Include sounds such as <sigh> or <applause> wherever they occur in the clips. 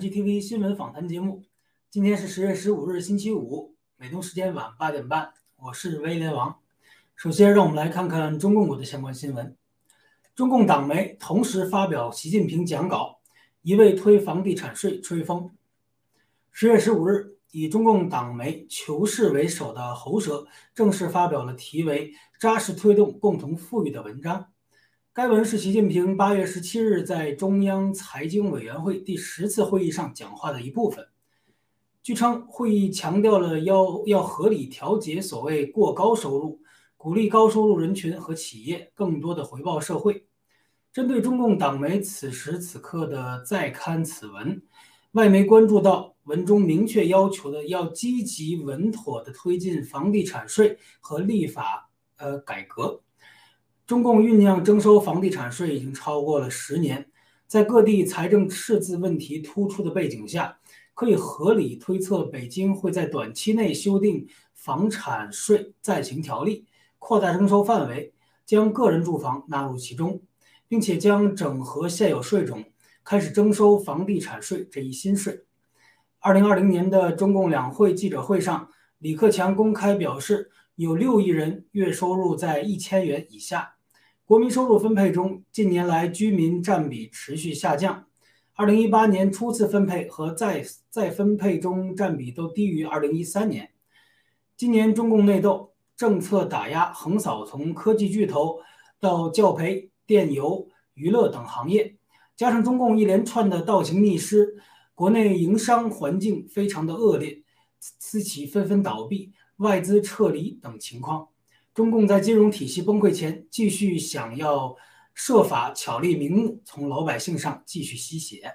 GTV 新闻访谈节目。今天是十月十五日，星期五，美东时间晚八点半。我是威廉王。首先，让我们来看看中共国的相关新闻。中共党媒同时发表习近平讲稿，一味推房地产税吹风。十月十五日，以中共党媒《求是》为首的喉舌正式发表了题为“扎实推动共同富裕”的文章。该文是习近平八月十七日在中央财经委员会第十次会议上讲话的一部分。据称，会议强调了要要合理调节所谓过高收入，鼓励高收入人群和企业更多的回报社会。针对中共党媒此时此刻的再刊此文，外媒关注到文中明确要求的要积极稳妥地推进房地产税和立法呃改革。中共酝酿征收房地产税已经超过了十年，在各地财政赤字问题突出的背景下，可以合理推测，北京会在短期内修订房产税暂行条例，扩大征收范围，将个人住房纳入其中，并且将整合现有税种，开始征收房地产税这一新税。二零二零年的中共两会记者会上，李克强公开表示，有六亿人月收入在一千元以下。国民收入分配中，近年来居民占比持续下降。二零一八年初次分配和再再分配中占比都低于二零一三年。今年中共内斗政策打压横扫从科技巨头到教培、电邮、娱乐等行业，加上中共一连串的倒行逆施，国内营商环境非常的恶劣，私企纷纷倒闭、外资撤离等情况。中共在金融体系崩溃前，继续想要设法巧立名目，从老百姓上继续吸血。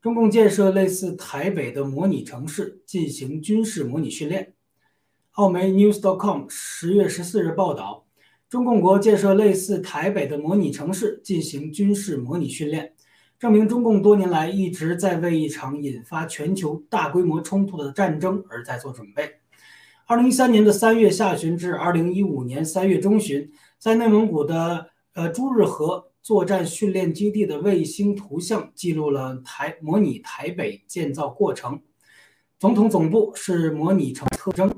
中共建设类似台北的模拟城市，进行军事模拟训练。澳媒 News.com 十月十四日报道，中共国建设类似台北的模拟城市，进行军事模拟训练，证明中共多年来一直在为一场引发全球大规模冲突的战争而在做准备。二零一三年的三月下旬至二零一五年三月中旬，在内蒙古的呃朱日和作战训练基地的卫星图像记录了台模拟台北建造过程。总统总部是模拟城特征。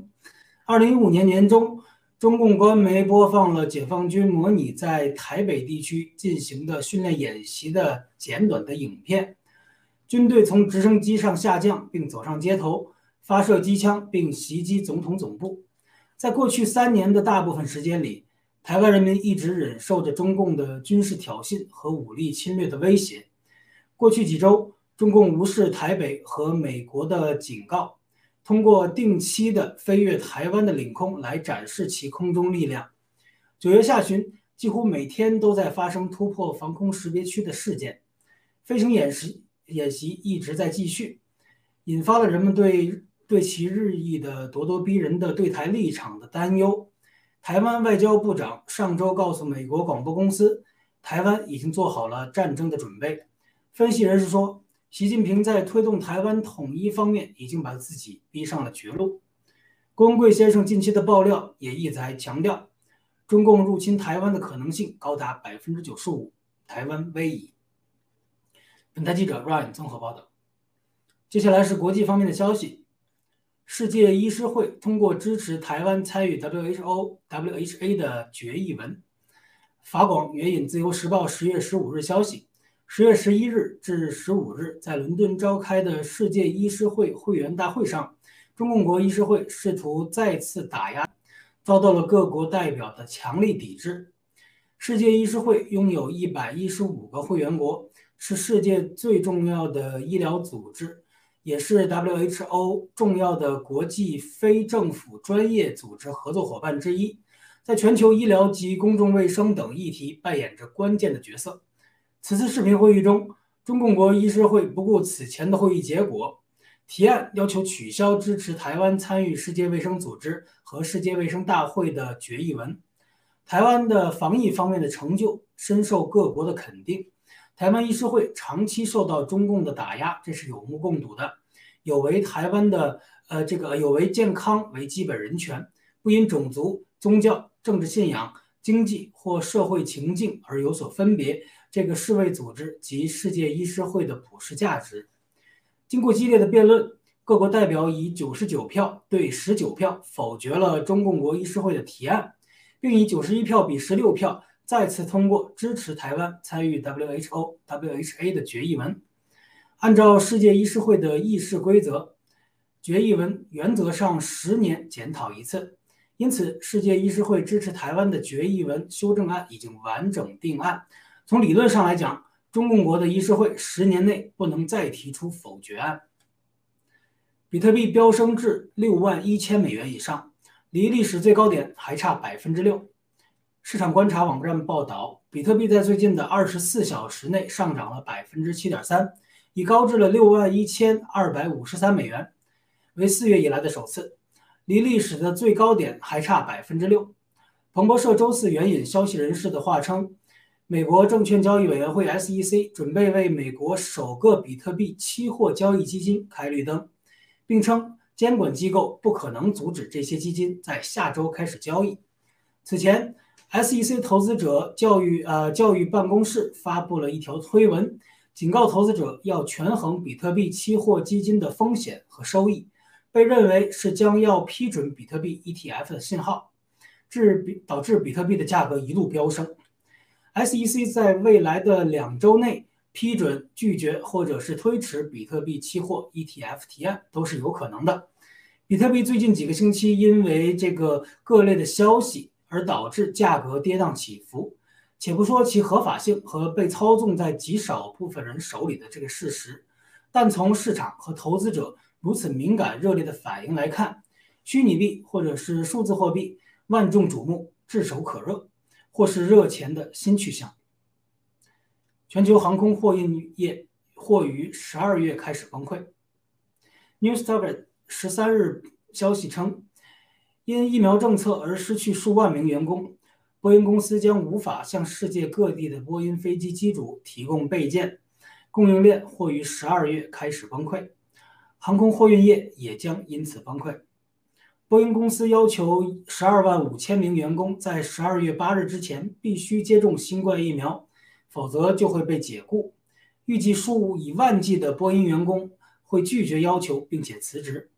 二零一五年年中，中共官媒播放了解放军模拟在台北地区进行的训练演习的简短的影片。军队从直升机上下降，并走上街头。发射机枪并袭击总统总部。在过去三年的大部分时间里，台湾人民一直忍受着中共的军事挑衅和武力侵略的威胁。过去几周，中共无视台北和美国的警告，通过定期的飞越台湾的领空来展示其空中力量。九月下旬，几乎每天都在发生突破防空识别区的事件，飞行演习演习一直在继续，引发了人们对。对其日益的咄咄逼人的对台立场的担忧，台湾外交部长上周告诉美国广播公司，台湾已经做好了战争的准备。分析人士说，习近平在推动台湾统一方面已经把自己逼上了绝路。光贵先生近期的爆料也一再强调，中共入侵台湾的可能性高达百分之九十五，台湾危矣。本台记者 Ryan 综合报道。接下来是国际方面的消息。世界医师会通过支持台湾参与 WHO WHA 的决议文。法广援引《自由时报》十月十五日消息，十月十一日至十五日在伦敦召开的世界医师会会员大会上，中共国医师会试图再次打压，遭到了各国代表的强力抵制。世界医师会拥有一百一十五个会员国，是世界最重要的医疗组织。也是 WHO 重要的国际非政府专业组织合作伙伴之一，在全球医疗及公众卫生等议题扮演着关键的角色。此次视频会议中，中共国医师会不顾此前的会议结果，提案要求取消支持台湾参与世界卫生组织和世界卫生大会的决议文。台湾的防疫方面的成就深受各国的肯定。台湾医师会长期受到中共的打压，这是有目共睹的。有违台湾的呃这个有违健康为基本人权，不因种族、宗教、政治信仰、经济或社会情境而有所分别，这个世卫组织及世界医师会的普世价值。经过激烈的辩论，各国代表以九十九票对十九票否决了中共国医师会的提案，并以九十一票比十六票再次通过支持台湾参与 WHO WHA 的决议文。按照世界医师会的议事规则，决议文原则上十年检讨一次，因此世界医师会支持台湾的决议文修正案已经完整定案。从理论上来讲，中共国的医师会十年内不能再提出否决案。比特币飙升至六万一千美元以上，离历史最高点还差百分之六。市场观察网站报道，比特币在最近的二十四小时内上涨了百分之七点三。已高至了六万一千二百五十三美元，为四月以来的首次，离历史的最高点还差百分之六。彭博社周四援引消息人士的话称，美国证券交易委员会 SEC 准备为美国首个比特币期货交易基金开绿灯，并称监管机构不可能阻止这些基金在下周开始交易。此前，SEC 投资者教育呃教育办公室发布了一条推文。警告投资者要权衡比特币期货基金的风险和收益，被认为是将要批准比特币 ETF 的信号，致比导致比特币的价格一路飙升。SEC 在未来的两周内批准、拒绝或者是推迟比特币期货 ETF 提案都是有可能的。比特币最近几个星期因为这个各类的消息而导致价格跌宕起伏。且不说其合法性和被操纵在极少部分人手里的这个事实，但从市场和投资者如此敏感热烈的反应来看，虚拟币或者是数字货币万众瞩目、炙手可热，或是热钱的新去向。全球航空货运业或于十二月开始崩溃。Newstarget 十三日消息称，因疫苗政策而失去数万名员工。波音公司将无法向世界各地的波音飞机机主提供备件，供应链或于十二月开始崩溃，航空货运业也将因此崩溃。波音公司要求十二万五千名员工在十二月八日之前必须接种新冠疫苗，否则就会被解雇。预计数以万计的波音员工会拒绝要求并且辞职。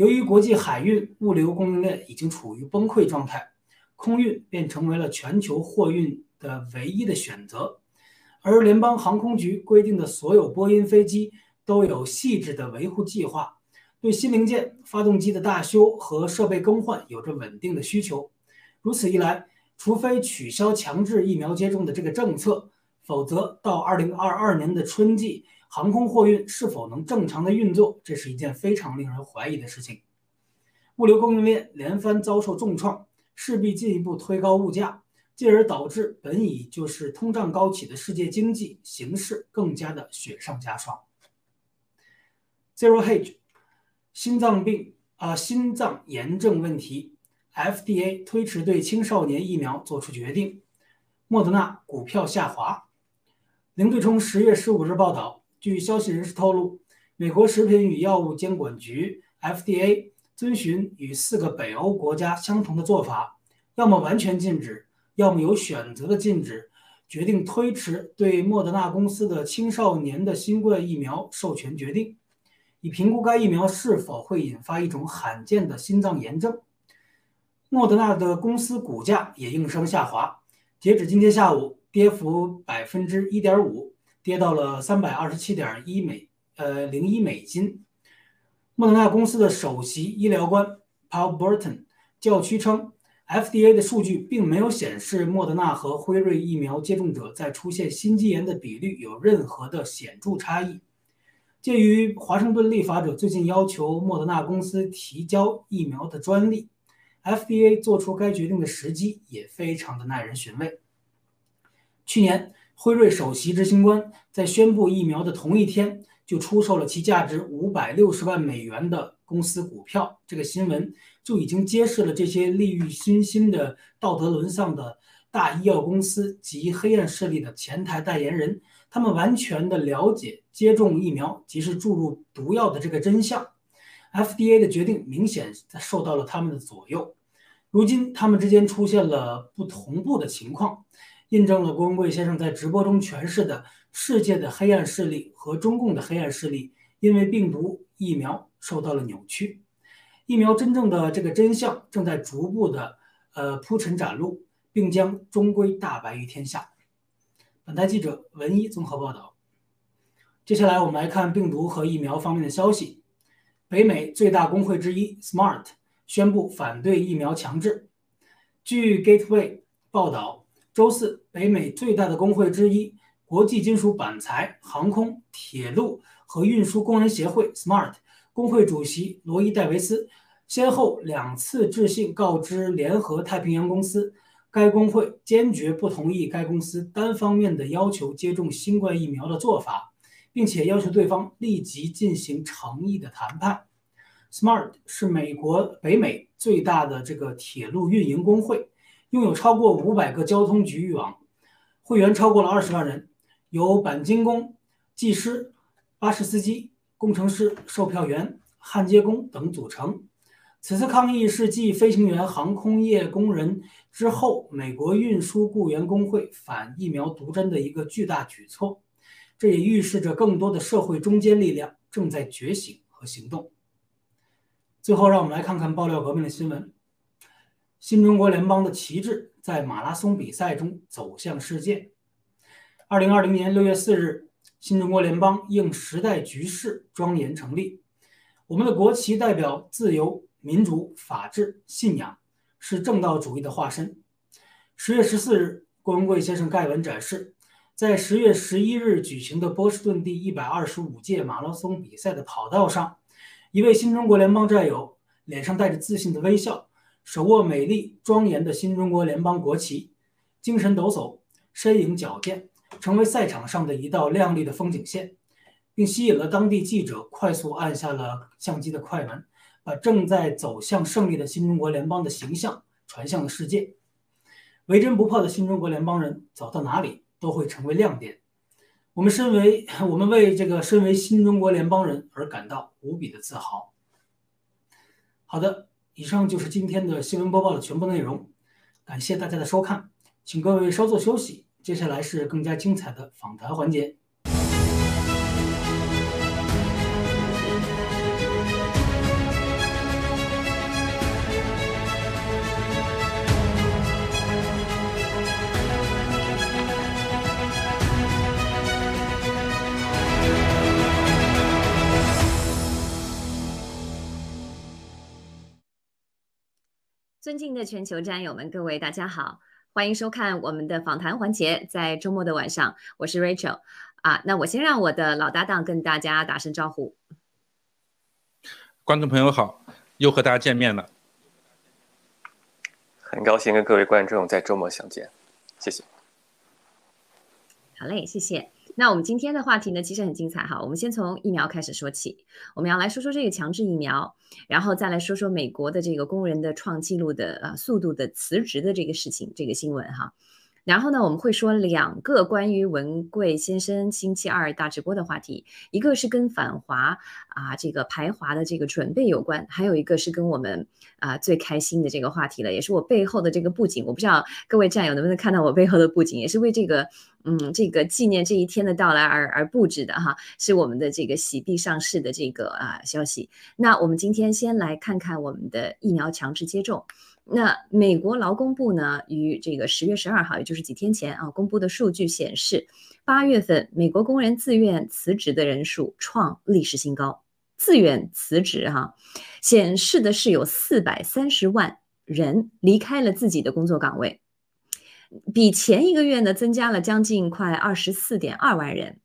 由于国际海运物流供应链已经处于崩溃状态。空运便成为了全球货运的唯一的选择，而联邦航空局规定的所有波音飞机都有细致的维护计划，对新零件、发动机的大修和设备更换有着稳定的需求。如此一来，除非取消强制疫苗接种的这个政策，否则到二零二二年的春季，航空货运是否能正常的运作，这是一件非常令人怀疑的事情。物流供应链连番遭受重创。势必进一步推高物价，进而导致本已就是通胀高企的世界经济形势更加的雪上加霜。Zero Hedge，心脏病啊，心脏炎症问题，FDA 推迟对青少年疫苗做出决定，莫德纳股票下滑。零对冲十月十五日报道，据消息人士透露，美国食品与药物监管局 FDA。遵循与四个北欧国家相同的做法，要么完全禁止，要么有选择的禁止，决定推迟对莫德纳公司的青少年的新冠疫苗授权决定，以评估该疫苗是否会引发一种罕见的心脏炎症。莫德纳的公司股价也应声下滑，截止今天下午，跌幅百分之一点五，跌到了三百二十七点一美呃零一美金。莫德纳公司的首席医疗官 Paul Burton 教区称，FDA 的数据并没有显示莫德纳和辉瑞疫苗接种者在出现心肌炎的比率有任何的显著差异。鉴于华盛顿立法者最近要求莫德纳公司提交疫苗的专利，FDA 做出该决定的时机也非常的耐人寻味。去年，辉瑞首席执行官在宣布疫苗的同一天。就出售了其价值五百六十万美元的公司股票，这个新闻就已经揭示了这些利欲熏心的道德沦丧的大医药公司及黑暗势力的前台代言人，他们完全的了解接种疫苗即是注入毒药的这个真相。FDA 的决定明显受到了他们的左右。如今他们之间出现了不同步的情况，印证了郭文贵先生在直播中诠释的世界的黑暗势力和中共的黑暗势力因为病毒疫苗受到了扭曲。疫苗真正的这个真相正在逐步的呃铺陈展露，并将终归大白于天下。本台记者文一综合报道。接下来我们来看病毒和疫苗方面的消息。北美最大工会之一 SMART 宣布反对疫苗强制。据 Gateway 报道，周四，北美最大的工会之一国际金属板材、航空、铁路和运输工人协会 SMART 工会主席罗伊·戴维斯先后两次致信告知联合太平洋公司，该工会坚决不同意该公司单方面的要求接种新冠疫苗的做法。并且要求对方立即进行诚意的谈判。SMART 是美国北美最大的这个铁路运营工会，拥有超过五百个交通局域网，会员超过了二十万人，由钣金工、技师、巴士司机、工程师、售票员、焊接工等组成。此次抗议是继飞行员、航空业工人之后，美国运输雇员工会反疫苗毒针的一个巨大举措。这也预示着更多的社会中坚力量正在觉醒和行动。最后，让我们来看看爆料革命的新闻：新中国联邦的旗帜在马拉松比赛中走向世界。二零二零年六月四日，新中国联邦应时代局势庄严成立。我们的国旗代表自由、民主、法治、信仰，是正道主义的化身。十月十四日，郭文贵先生盖文展示。在十月十一日举行的波士顿第一百二十五届马拉松比赛的跑道上，一位新中国联邦战友脸上带着自信的微笑，手握美丽庄严的新中国联邦国旗，精神抖擞，身影矫健，成为赛场上的一道亮丽的风景线，并吸引了当地记者快速按下了相机的快门，把正在走向胜利的新中国联邦的形象传向了世界。为真不破的新中国联邦人走到哪里？都会成为亮点。我们身为我们为这个身为新中国联邦人而感到无比的自豪。好的，以上就是今天的新闻播报的全部内容，感谢大家的收看，请各位稍作休息，接下来是更加精彩的访谈环节。尊敬的全球战友们，各位大家好，欢迎收看我们的访谈环节。在周末的晚上，我是 Rachel 啊。那我先让我的老搭档跟大家打声招呼。观众朋友好，又和大家见面了，很高兴跟各位观众在周末相见，谢谢。好嘞，谢谢。那我们今天的话题呢，其实很精彩哈。我们先从疫苗开始说起，我们要来说说这个强制疫苗，然后再来说说美国的这个工人的创纪录的呃速度的辞职的这个事情，这个新闻哈。然后呢，我们会说两个关于文贵先生星期二大直播的话题，一个是跟反华啊这个排华的这个准备有关，还有一个是跟我们啊最开心的这个话题了，也是我背后的这个布景。我不知道各位战友能不能看到我背后的布景，也是为这个嗯这个纪念这一天的到来而而布置的哈，是我们的这个喜币上市的这个啊消息。那我们今天先来看看我们的疫苗强制接种。那美国劳工部呢，于这个十月十二号，也就是几天前啊，公布的数据显示，八月份美国工人自愿辞职的人数创历史新高。自愿辞职哈，显示的是有四百三十万人离开了自己的工作岗位，比前一个月呢增加了将近快二十四点二万人。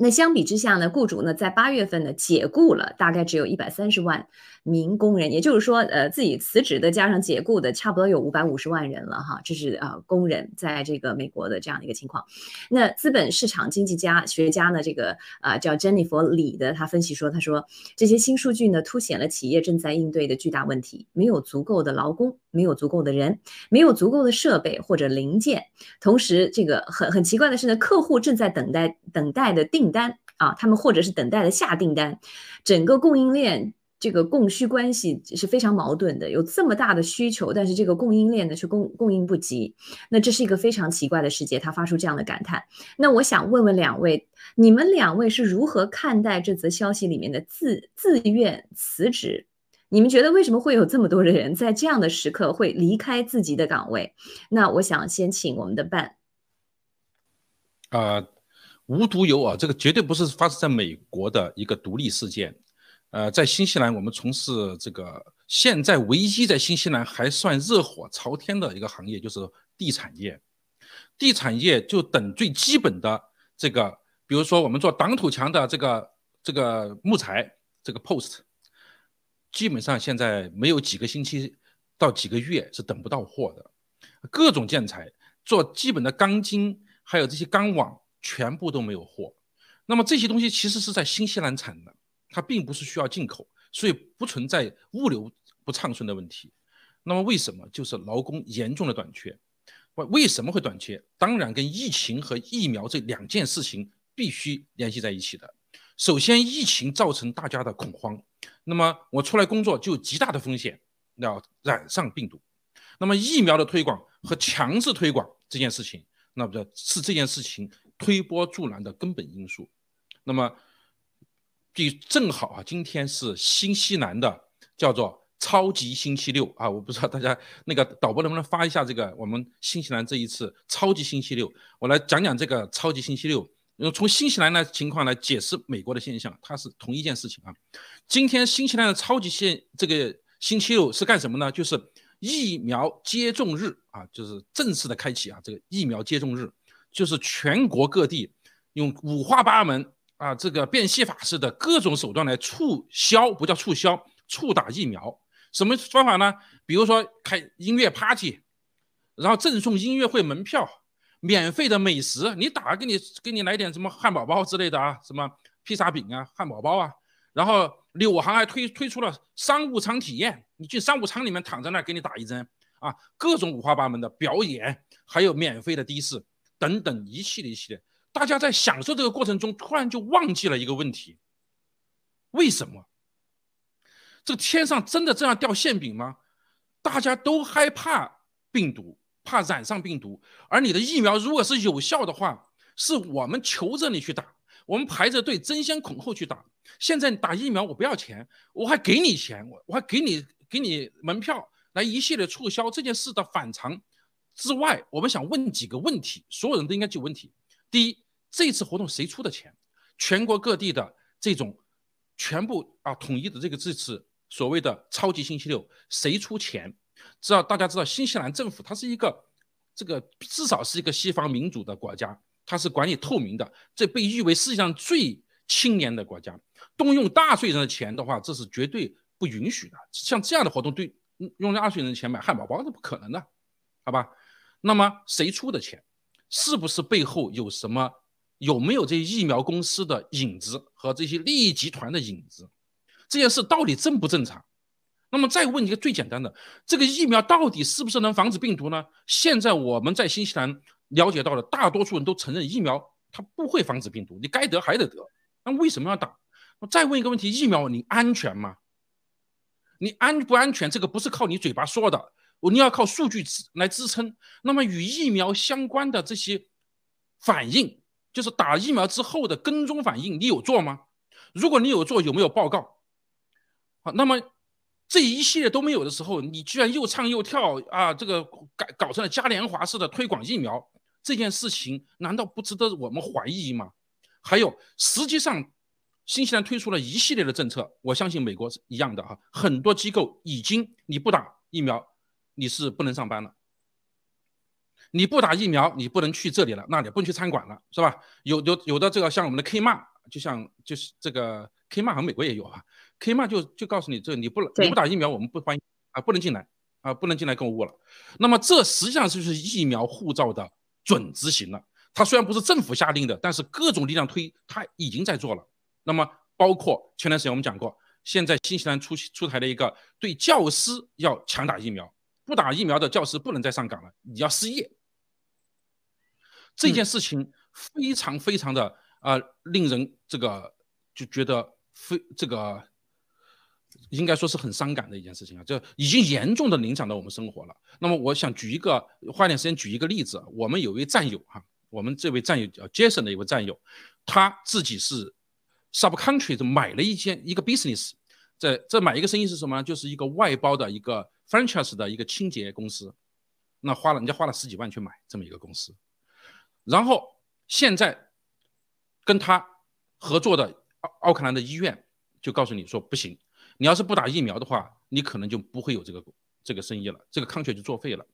那相比之下呢，雇主呢在八月份呢解雇了大概只有一百三十万民工人，也就是说，呃，自己辞职的加上解雇的，差不多有五百五十万人了哈。这是呃工人在这个美国的这样的一个情况。那资本市场经济家学家呢，这个啊叫珍妮佛李的，他分析说，他说这些新数据呢凸显了企业正在应对的巨大问题：没有足够的劳工，没有足够的人，没有足够的设备或者零件。同时，这个很很奇怪的是呢，客户正在等待等待的订。单啊，他们或者是等待的下订单，整个供应链这个供需关系是非常矛盾的，有这么大的需求，但是这个供应链呢是供供应不及，那这是一个非常奇怪的世界。他发出这样的感叹。那我想问问两位，你们两位是如何看待这则消息里面的自自愿辞职？你们觉得为什么会有这么多的人在这样的时刻会离开自己的岗位？那我想先请我们的办。啊，无独有偶，这个绝对不是发生在美国的一个独立事件。呃，在新西兰，我们从事这个现在唯一在新西兰还算热火朝天的一个行业，就是地产业。地产业就等最基本的这个，比如说我们做挡土墙的这个这个木材，这个 post，基本上现在没有几个星期到几个月是等不到货的。各种建材做基本的钢筋，还有这些钢网，全部都没有货。那么这些东西其实是在新西兰产的。它并不是需要进口，所以不存在物流不畅顺的问题。那么为什么就是劳工严重的短缺？为为什么会短缺？当然跟疫情和疫苗这两件事情必须联系在一起的。首先，疫情造成大家的恐慌，那么我出来工作就有极大的风险要染上病毒。那么疫苗的推广和强制推广这件事情，那不是这件事情推波助澜的根本因素。那么。正好啊，今天是新西兰的叫做超级星期六啊，我不知道大家那个导播能不能发一下这个我们新西兰这一次超级星期六，我来讲讲这个超级星期六，从新西兰的情况来解释美国的现象，它是同一件事情啊。今天新西兰的超级星这个星期六是干什么呢？就是疫苗接种日啊，就是正式的开启啊，这个疫苗接种日就是全国各地用五花八门。啊，这个变戏法式的各种手段来促销，不叫促销，促打疫苗。什么方法呢？比如说开音乐 party，然后赠送音乐会门票，免费的美食，你打给你给你来点什么汉堡包之类的啊，什么披萨饼啊，汉堡包啊。然后柳行还推推出了商务舱体验，你去商务舱里面躺在那儿给你打一针啊，各种五花八门的表演，还有免费的的士等等一系列一系列。大家在享受这个过程中，突然就忘记了一个问题：为什么这个天上真的这样掉馅饼吗？大家都害怕病毒，怕染上病毒。而你的疫苗如果是有效的话，是我们求着你去打，我们排着队争先恐后去打。现在打疫苗我不要钱，我还给你钱，我我还给你给你门票来一系列促销这件事的反常之外，我们想问几个问题，所有人都应该有问题。第一。这次活动谁出的钱？全国各地的这种全部啊统一的这个这次所谓的超级星期六，谁出钱？知道大家知道新西兰政府它是一个这个至少是一个西方民主的国家，它是管理透明的，这被誉为世界上最清廉的国家。动用纳税人的钱的话，这是绝对不允许的。像这样的活动，对用纳税人的钱买汉堡包是不可能的，好吧？那么谁出的钱？是不是背后有什么？有没有这些疫苗公司的影子和这些利益集团的影子？这件事到底正不正常？那么再问一个最简单的：这个疫苗到底是不是能防止病毒呢？现在我们在新西兰了解到的，大多数人都承认疫苗它不会防止病毒，你该得还得得。那为什么要打？我再问一个问题：疫苗你安全吗？你安不安全？这个不是靠你嘴巴说的，我你要靠数据支来支撑。那么与疫苗相关的这些反应。就是打疫苗之后的跟踪反应，你有做吗？如果你有做，有没有报告？好，那么这一系列都没有的时候，你居然又唱又跳啊，这个搞搞成了嘉年华式的推广疫苗，这件事情难道不值得我们怀疑吗？还有，实际上新西兰推出了一系列的政策，我相信美国是一样的哈，很多机构已经你不打疫苗，你是不能上班了。你不打疫苗，你不能去这里了，那里不能去餐馆了，是吧？有有有的这个像我们的 K 骂，就像就是这个 K 骂，好像美国也有啊。K 骂就就告诉你，这你不你不打疫苗，我们不欢迎啊，不能进来啊，不能进来购物了。那么这实际上就是疫苗护照的准执行了。它虽然不是政府下令的，但是各种力量推，它已经在做了。那么包括前段时间我们讲过，现在新西兰出出台了一个对教师要强打疫苗，不打疫苗的教师不能再上岗了，你要失业。这件事情非常非常的啊，令人这个就觉得非这个应该说是很伤感的一件事情啊，就已经严重的影响到我们生活了。那么我想举一个，花点时间举一个例子。我们有位战友哈，我们这位战友叫 Jason 的一位战友，他自己是 subcontract 买了一间一个 business，在这买一个生意是什么？就是一个外包的一个 franchise 的一个清洁公司，那花了人家花了十几万去买这么一个公司，然后现在跟他合作的奥奥克兰的医院就告诉你说不行。你要是不打疫苗的话，你可能就不会有这个这个生意了，这个康 t 就作废了。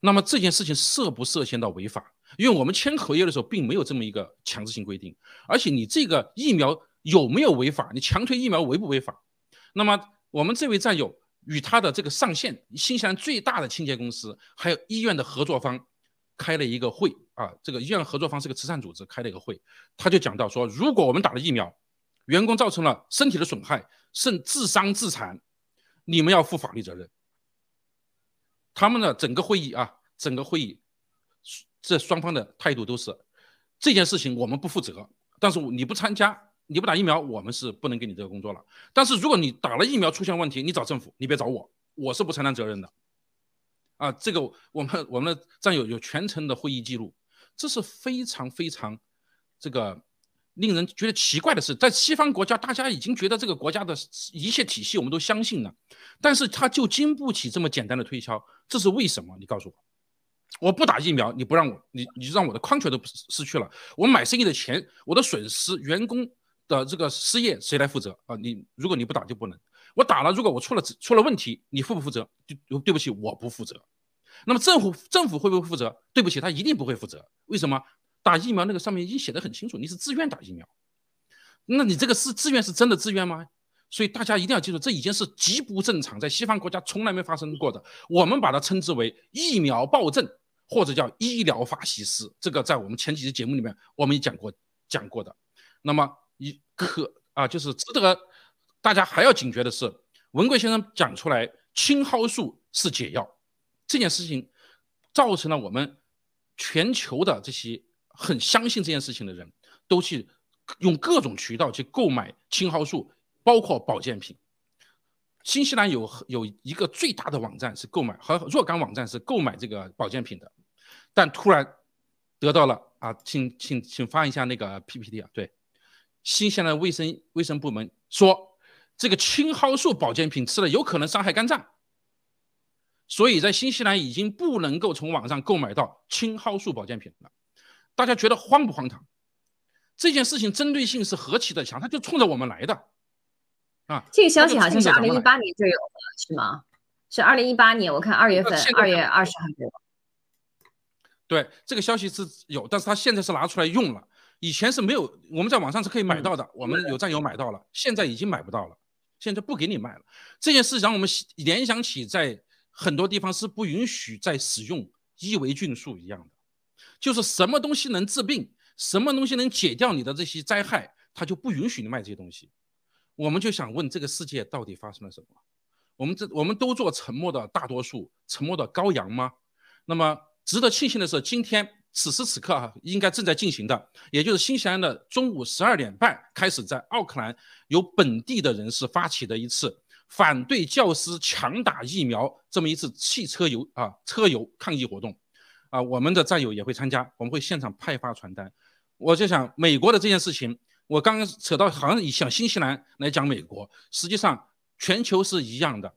那么这件事情涉不涉嫌到违法？因为我们签合约的时候并没有这么一个强制性规定，而且你这个疫苗有没有违法？你强推疫苗违不违法？那么我们这位战友与他的这个上线新西兰最大的清洁公司，还有医院的合作方开了一个会啊，这个医院合作方是个慈善组织开了一个会，他就讲到说，如果我们打了疫苗，员工造成了身体的损害。甚自伤自残，你们要负法律责任。他们的整个会议啊，整个会议，这双方的态度都是这件事情我们不负责。但是你不参加，你不打疫苗，我们是不能给你这个工作了。但是如果你打了疫苗出现问题，你找政府，你别找我，我是不承担责任的。啊，这个我们我们的战友有全程的会议记录，这是非常非常这个。令人觉得奇怪的是，在西方国家，大家已经觉得这个国家的一切体系我们都相信了，但是他就经不起这么简单的推敲，这是为什么？你告诉我，我不打疫苗，你不让我，你你让我的矿权都失去了，我买生意的钱，我的损失，员工的这个失业谁来负责啊？你如果你不打就不能，我打了，如果我出了出了问题，你负不负责？对对不起，我不负责。那么政府政府会不会负责？对不起，他一定不会负责。为什么？打疫苗那个上面已经写的很清楚，你是自愿打疫苗，那你这个是自愿是真的自愿吗？所以大家一定要记住，这已经是极不正常，在西方国家从来没发生过的。我们把它称之为疫苗暴政，或者叫医疗法西斯。这个在我们前几期节目里面我们也讲过讲过的。那么一可啊，就是值得大家还要警觉的是，文贵先生讲出来青蒿素是解药这件事情，造成了我们全球的这些。很相信这件事情的人，都去用各种渠道去购买青蒿素，包括保健品。新西兰有有一个最大的网站是购买和若干网站是购买这个保健品的，但突然得到了啊，请请请发一下那个 PPT 啊，对，新西兰卫生卫生部门说这个青蒿素保健品吃了有可能伤害肝脏，所以在新西兰已经不能够从网上购买到青蒿素保健品了。大家觉得荒不荒唐？这件事情针对性是何其的强，他就冲着我们来的啊！这个消息好像是二零一八年就有了，是吗？是二零一八年，我看二月份，二月二十号有。对，这个消息是有，但是他现在是拿出来用了，以前是没有，我们在网上是可以买到的，我们有战友买到了，现在已经买不到了，现在不给你卖了。这件事让我们联想起在很多地方是不允许再使用伊维菌素一样的。就是什么东西能治病，什么东西能解掉你的这些灾害，他就不允许你卖这些东西。我们就想问，这个世界到底发生了什么？我们这我们都做沉默的大多数，沉默的羔羊吗？那么值得庆幸的是，今天此时此刻哈，应该正在进行的，也就是新西兰的中午十二点半开始，在奥克兰由本地的人士发起的一次反对教师强打疫苗这么一次汽车游啊车游抗议活动。啊，我们的战友也会参加，我们会现场派发传单。我就想，美国的这件事情，我刚刚扯到好像以像新西兰来讲美国，实际上全球是一样的。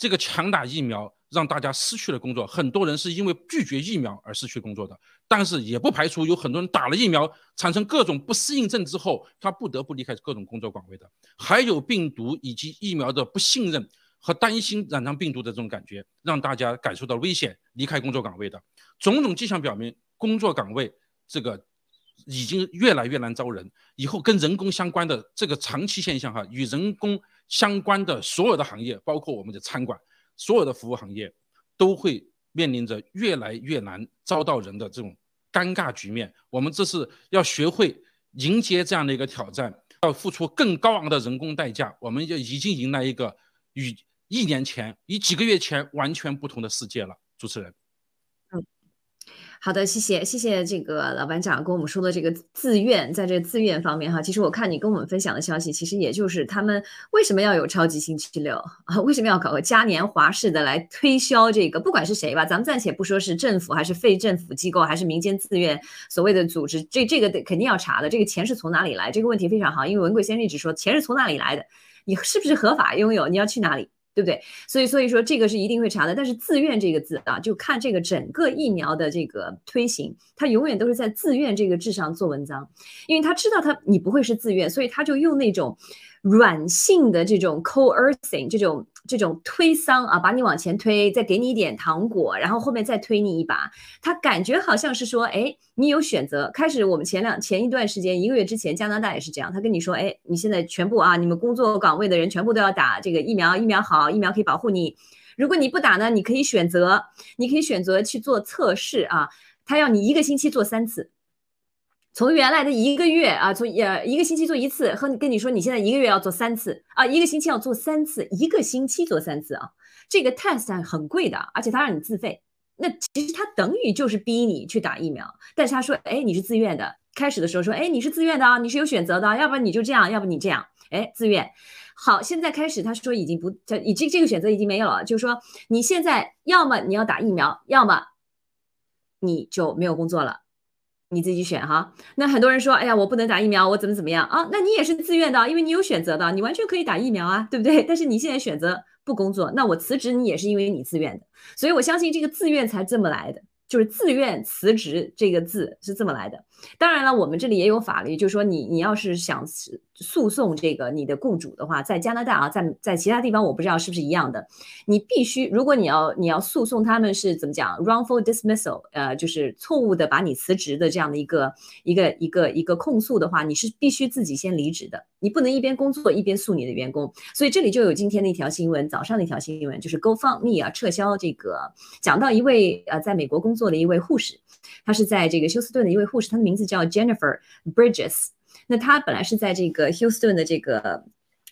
这个强打疫苗让大家失去了工作，很多人是因为拒绝疫苗而失去工作的。但是也不排除有很多人打了疫苗产生各种不适应症之后，他不得不离开各种工作岗位的。还有病毒以及疫苗的不信任和担心染上病毒的这种感觉，让大家感受到危险，离开工作岗位的。种种迹象表明，工作岗位这个已经越来越难招人。以后跟人工相关的这个长期现象，哈，与人工相关的所有的行业，包括我们的餐馆，所有的服务行业，都会面临着越来越难招到人的这种尴尬局面。我们这是要学会迎接这样的一个挑战，要付出更高昂的人工代价。我们就已经迎来一个与一年前、与几个月前完全不同的世界了。主持人。好的，谢谢谢谢这个老班长跟我们说的这个自愿，在这个自愿方面哈，其实我看你跟我们分享的消息，其实也就是他们为什么要有超级星期六啊？为什么要搞个嘉年华式的来推销这个？不管是谁吧，咱们暂且不说是政府还是非政府机构，还是民间自愿所谓的组织，这这个得肯定要查的。这个钱是从哪里来？这个问题非常好，因为文贵先生一直说钱是从哪里来的，你是不是合法拥有？你要去哪里？对不对？所以，所以说这个是一定会查的。但是“自愿”这个字啊，就看这个整个疫苗的这个推行，他永远都是在“自愿”这个字上做文章，因为他知道他你不会是自愿，所以他就用那种。软性的这种 coercing 这种这种推搡啊，把你往前推，再给你一点糖果，然后后面再推你一把，他感觉好像是说，哎，你有选择。开始我们前两前一段时间，一个月之前，加拿大也是这样，他跟你说，哎，你现在全部啊，你们工作岗位的人全部都要打这个疫苗，疫苗好，疫苗可以保护你。如果你不打呢，你可以选择，你可以选择去做测试啊，他要你一个星期做三次。从原来的一个月啊，从呃一个星期做一次，和跟你说你现在一个月要做三次啊，一个星期要做三次，一个星期做三次啊，这个 test 很贵的，而且他让你自费，那其实他等于就是逼你去打疫苗，但是他说，哎，你是自愿的，开始的时候说，哎，你是自愿的啊，你是有选择的，要不然你就这样，要不你这样，哎，自愿，好，现在开始他说已经不，这已经这个选择已经没有了，就是说你现在要么你要打疫苗，要么你就没有工作了。你自己选哈，那很多人说，哎呀，我不能打疫苗，我怎么怎么样啊？那你也是自愿的，因为你有选择的，你完全可以打疫苗啊，对不对？<laughs> 但是你现在选择不工作，那我辞职你也是因为你自愿的，所以我相信这个自愿才这么来的。就是自愿辞职这个字是这么来的。当然了，我们这里也有法律，就是说你你要是想诉讼这个你的雇主的话，在加拿大啊，在在其他地方我不知道是不是一样的。你必须，如果你要你要诉讼他们是怎么讲，wrongful dismissal，呃，就是错误的把你辞职的这样的一个一个一个一个控诉的话，你是必须自己先离职的，你不能一边工作一边诉你的员工。所以这里就有今天的一条新闻，早上的一条新闻，就是 GoFundMe 啊撤销这个，讲到一位呃在美国工。作的一位护士，他是在这个休斯顿的一位护士，他的名名字叫 Jennifer Bridges。那她本来是在这个 Houston 的这个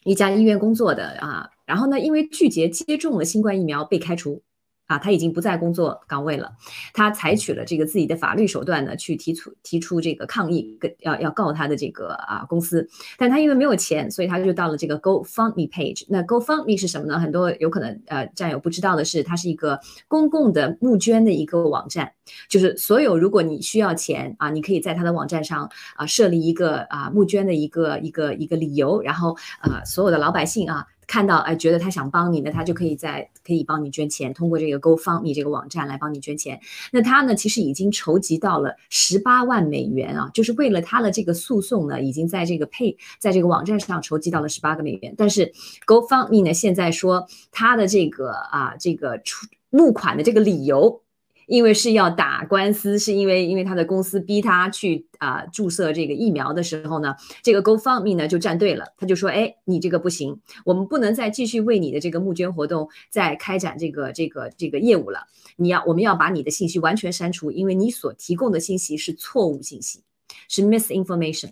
一家医院工作的啊，然后呢，因为拒绝接种了新冠疫苗被开除。啊，他已经不在工作岗位了，他采取了这个自己的法律手段呢，去提出提出这个抗议，跟要要告他的这个啊公司，但他因为没有钱，所以他就到了这个 GoFundMe page。那 GoFundMe 是什么呢？很多有可能呃战友不知道的是，它是一个公共的募捐的一个网站，就是所有如果你需要钱啊，你可以在他的网站上啊设立一个啊募捐的一个一个一个理由，然后啊所有的老百姓啊。看到哎，觉得他想帮你，那他就可以在可以帮你捐钱，通过这个 GoFundMe 这个网站来帮你捐钱。那他呢，其实已经筹集到了十八万美元啊，就是为了他的这个诉讼呢，已经在这个配在这个网站上筹集到了十八个美元。但是 GoFundMe 呢，现在说他的这个啊，这个出募款的这个理由。因为是要打官司，是因为因为他的公司逼他去啊注射这个疫苗的时候呢，这个 GoFundMe 呢就站队了，他就说，哎，你这个不行，我们不能再继续为你的这个募捐活动再开展这个这个这个业务了，你要我们要把你的信息完全删除，因为你所提供的信息是错误信息，是 misinformation。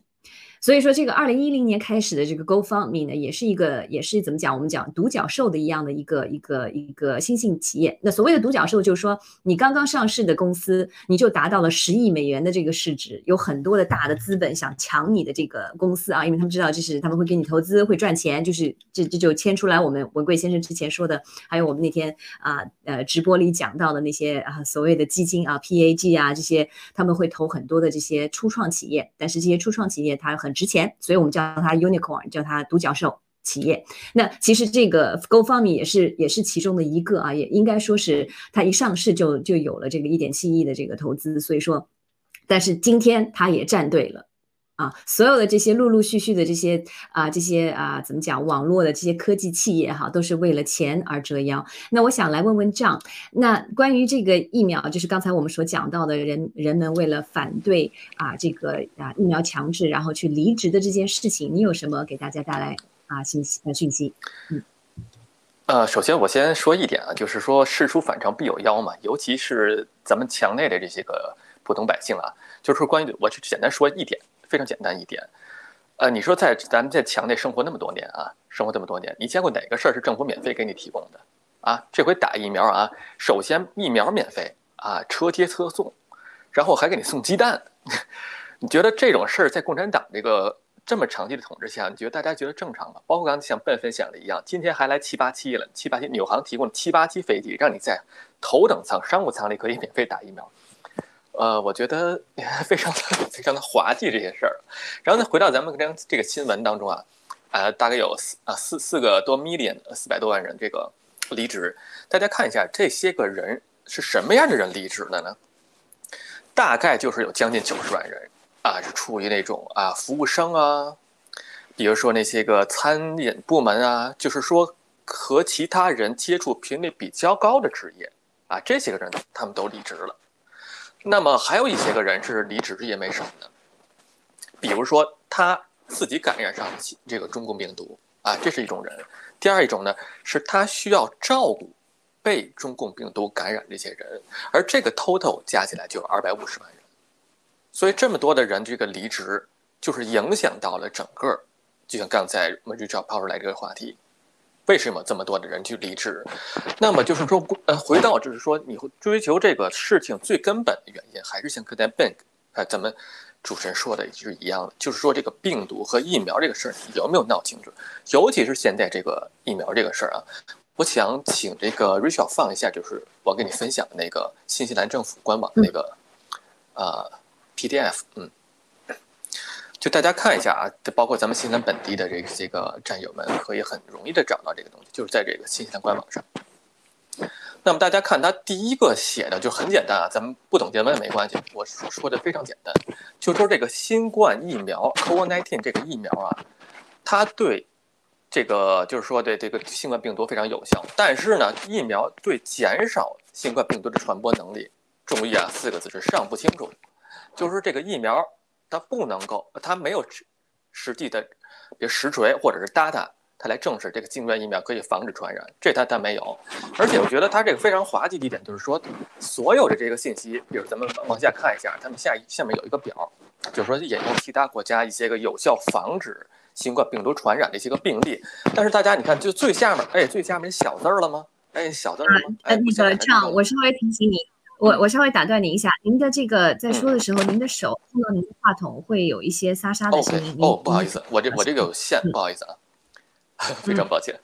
所以说，这个二零一零年开始的这个 GoFundMe 呢，也是一个，也是怎么讲？我们讲独角兽的一样的一个一个一个新兴企业。那所谓的独角兽，就是说你刚刚上市的公司，你就达到了十亿美元的这个市值，有很多的大的资本想抢你的这个公司啊，因为他们知道这是他们会给你投资，会赚钱，就是这这就牵出来我们文贵先生之前说的，还有我们那天啊呃直播里讲到的那些啊所谓的基金啊 PAG 啊这些，他们会投很多的这些初创企业，但是这些初创企业它很。值钱，所以我们叫它 unicorn，叫它独角兽企业。那其实这个 GoFundMe 也是也是其中的一个啊，也应该说是它一上市就就有了这个一点七亿的这个投资。所以说，但是今天它也站队了。啊，所有的这些陆陆续续的这些啊，这些啊，怎么讲？网络的这些科技企业哈，都是为了钱而折腰。那我想来问问张，那关于这个疫苗，就是刚才我们所讲到的人人们为了反对啊这个啊疫苗强制，然后去离职的这件事情，你有什么给大家带来啊信息呃讯息？嗯，呃，首先我先说一点啊，就是说事出反常必有妖嘛，尤其是咱们墙内的这些个普通百姓啊，就是说关于我就简单说一点。非常简单一点，呃，你说在咱们在墙内生活那么多年啊，生活这么多年，你见过哪个事儿是政府免费给你提供的啊？这回打疫苗啊，首先疫苗免费啊，车接车送，然后还给你送鸡蛋。<laughs> 你觉得这种事儿在共产党这个这么长期的统治下，你觉得大家觉得正常吗？包括刚才像笨分享的一样，今天还来七八七了，七八七纽航提供七八七飞机，让你在头等舱、商务舱里可以免费打疫苗。呃，我觉得非常的非常的滑稽这些事儿。然后呢，回到咱们这这个新闻当中啊，呃，大概有四啊四四个多 million 四百多万人这个离职，大家看一下这些个人是什么样的人离职的呢？大概就是有将近九十万人。啊，是处于那种啊，服务生啊，比如说那些个餐饮部门啊，就是说和其他人接触频率比较高的职业啊，这些个人他们都离职了。那么还有一些个人是离职因为什么呢？比如说他自己感染上这个中共病毒啊，这是一种人。第二一种呢，是他需要照顾被中共病毒感染这些人，而这个 total 加起来就有二百五十万人。所以这么多的人这个离职，就是影响到了整个，就像刚才我们就找抛出来这个话题，为什么这么多的人去离职？那么就是说，呃，回到就是说，你会追求这个事情最根本的原因，还是像刚才 Ben 啊咱们主持人说的是一样的，就是说这个病毒和疫苗这个事儿有没有闹清楚？尤其是现在这个疫苗这个事儿啊，我想请这个 Richard 放一下，就是我给你分享的那个新西兰政府官网的那个，呃。PDF，嗯，就大家看一下啊，包括咱们新西兰本地的这个这个战友们，可以很容易的找到这个东西，就是在这个新西兰官网上。那么大家看，它第一个写的就很简单啊，咱们不懂英文没关系，我说的非常简单，就说这个新冠疫苗 COVID-19 这个疫苗啊，它对这个就是说对这个新冠病毒非常有效，但是呢，疫苗对减少新冠病毒的传播能力，注意啊，四个字是尚不清楚。就是说这个疫苗，它不能够，它没有实际的，比如实锤或者是 data，它来证实这个新冠疫苗可以防止传染，这它它没有。而且我觉得它这个非常滑稽的一点就是说，所有的这个信息，比如咱们往下看一下，他们下下面有一个表，就是说引用其他国家一些个有效防止新冠病毒传染的一些个病例。但是大家你看，就最下面，哎，最下面小字了吗？哎，小字了吗？哎，那个这样，我稍微提醒你。我我稍微打断您一下，您的这个在说的时候，您的手碰到您的话筒会有一些沙沙的声音。哦，不好意思，我这我这个有线，不好意思啊，<laughs> 非常抱歉。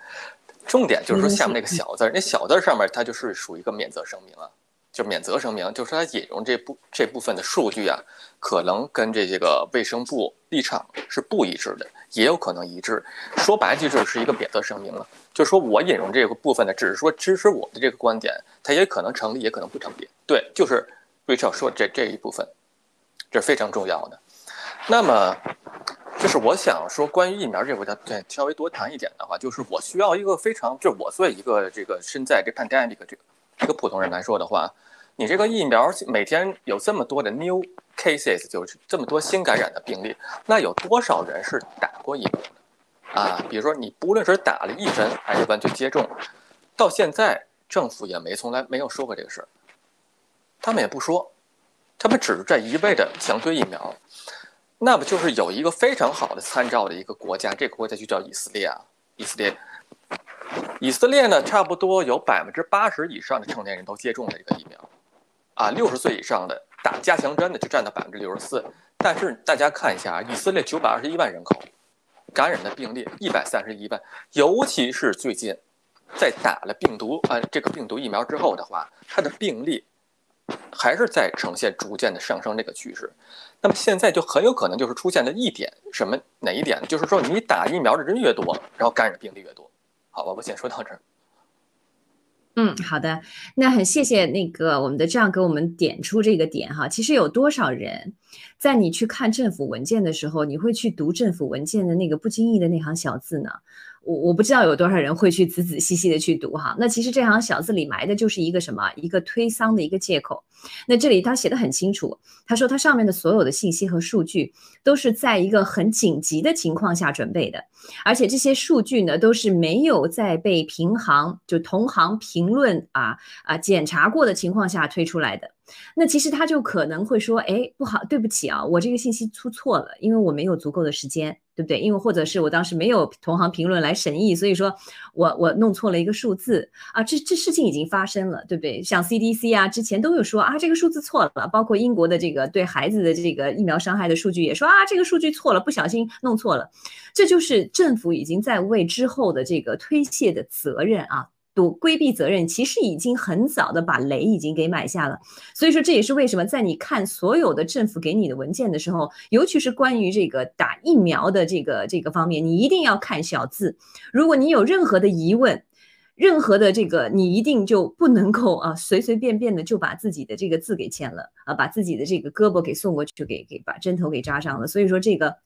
重点就是说下面那个小字，那小字上面它就是属于一个免责声明啊，就免责声明，就是说它引用这部这部分的数据啊，可能跟这些个卫生部立场是不一致的，也有可能一致。说白了就是一个免责声明了。就是说我引用这个部分呢，只是说支持我的这个观点，它也可能成立，也可能不成立。对，就是 Rachel 说这这一部分，这是非常重要的。那么，就是我想说关于疫苗这个，再稍微多谈一点的话，就是我需要一个非常，就是我作为一个这个身在这 pandemic 这个一个普通人来说的话，你这个疫苗每天有这么多的 new cases，就是这么多新感染的病例，那有多少人是打过疫苗的？啊，比如说你不论是打了一针还是完全接种，到现在政府也没从来没有说过这个事儿，他们也不说，他们只是在一味的强推疫苗，那不就是有一个非常好的参照的一个国家，这个国家就叫以色列啊，以色列，以色列呢，差不多有百分之八十以上的成年人都接种了这个疫苗，啊，六十岁以上的打加强针的就占到百分之六十四，但是大家看一下啊，以色列九百二十一万人口。感染的病例一百三十一万，尤其是最近，在打了病毒啊这个病毒疫苗之后的话，它的病例还是在呈现逐渐的上升这个趋势。那么现在就很有可能就是出现了一点什么哪一点？就是说你打疫苗的人越多，然后感染病例越多。好吧，我先说到这儿。嗯，好的，那很谢谢那个我们的这样给我们点出这个点哈。其实有多少人在你去看政府文件的时候，你会去读政府文件的那个不经意的那行小字呢？我我不知道有多少人会去仔仔细细的去读哈。那其实这行小字里埋的就是一个什么？一个推搡的一个借口。那这里他写的很清楚，他说他上面的所有的信息和数据都是在一个很紧急的情况下准备的，而且这些数据呢都是没有在被平行就同行评论啊啊检查过的情况下推出来的。那其实他就可能会说，哎，不好，对不起啊，我这个信息出错了，因为我没有足够的时间。对不对？因为或者是我当时没有同行评论来审议，所以说我我弄错了一个数字啊，这这事情已经发生了，对不对？像 CDC 啊，之前都有说啊，这个数字错了，包括英国的这个对孩子的这个疫苗伤害的数据也说啊，这个数据错了，不小心弄错了，这就是政府已经在为之后的这个推卸的责任啊。躲规避责任，其实已经很早的把雷已经给埋下了。所以说，这也是为什么在你看所有的政府给你的文件的时候，尤其是关于这个打疫苗的这个这个方面，你一定要看小字。如果你有任何的疑问，任何的这个，你一定就不能够啊随随便便的就把自己的这个字给签了啊，把自己的这个胳膊给送过去，给给把针头给扎上了。所以说这个。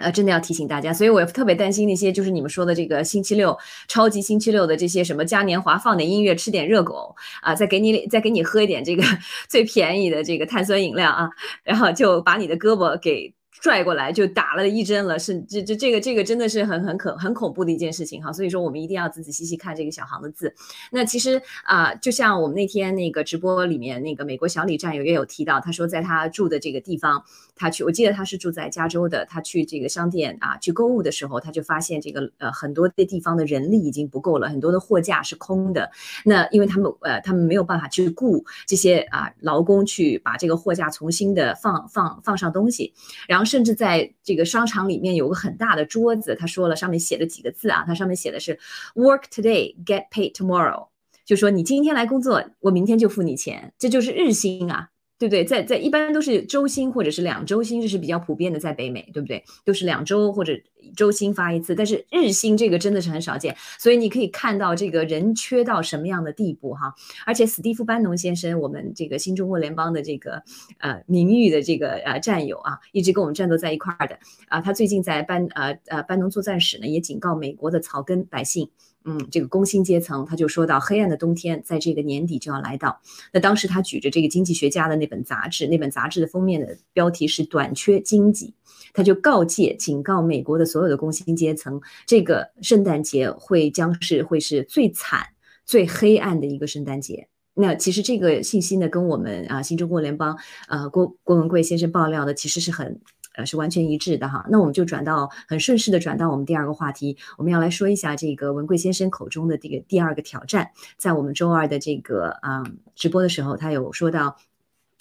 呃，真的要提醒大家，所以我特别担心那些就是你们说的这个星期六超级星期六的这些什么嘉年华，放点音乐，吃点热狗啊，再给你再给你喝一点这个 <laughs> 最便宜的这个碳酸饮料啊，然后就把你的胳膊给。拽过来就打了一针了，是这这这个这个真的是很很可很恐怖的一件事情哈，所以说我们一定要仔仔细细看这个小行的字。那其实啊，就像我们那天那个直播里面那个美国小李战友也有提到，他说在他住的这个地方，他去我记得他是住在加州的，他去这个商店啊去购物的时候，他就发现这个呃很多的地方的人力已经不够了，很多的货架是空的。那因为他们呃他们没有办法去雇这些啊劳工去把这个货架重新的放放放上东西，然后。甚至在这个商场里面有个很大的桌子，他说了，上面写的几个字啊，他上面写的是 “Work today, get paid tomorrow”，就说你今天来工作，我明天就付你钱，这就是日薪啊。对不对？在在一般都是周薪或者是两周薪，这是比较普遍的，在北美，对不对？都是两周或者周薪发一次，但是日薪这个真的是很少见，所以你可以看到这个人缺到什么样的地步哈。而且史蒂夫班农先生，我们这个新中国联邦的这个呃名誉的这个呃战友啊，一直跟我们战斗在一块儿的啊，他最近在班呃呃班农作战史呢，也警告美国的草根百姓。嗯，这个工薪阶层，他就说到黑暗的冬天在这个年底就要来到。那当时他举着这个经济学家的那本杂志，那本杂志的封面的标题是“短缺经济”，他就告诫、警告美国的所有的工薪阶层，这个圣诞节会将是会是最惨、最黑暗的一个圣诞节。那其实这个信息呢，跟我们啊新中国联邦呃郭郭文贵先生爆料的其实是很。是完全一致的哈。那我们就转到很顺势的转到我们第二个话题，我们要来说一下这个文贵先生口中的这个第二个挑战。在我们周二的这个啊直播的时候，他有说到，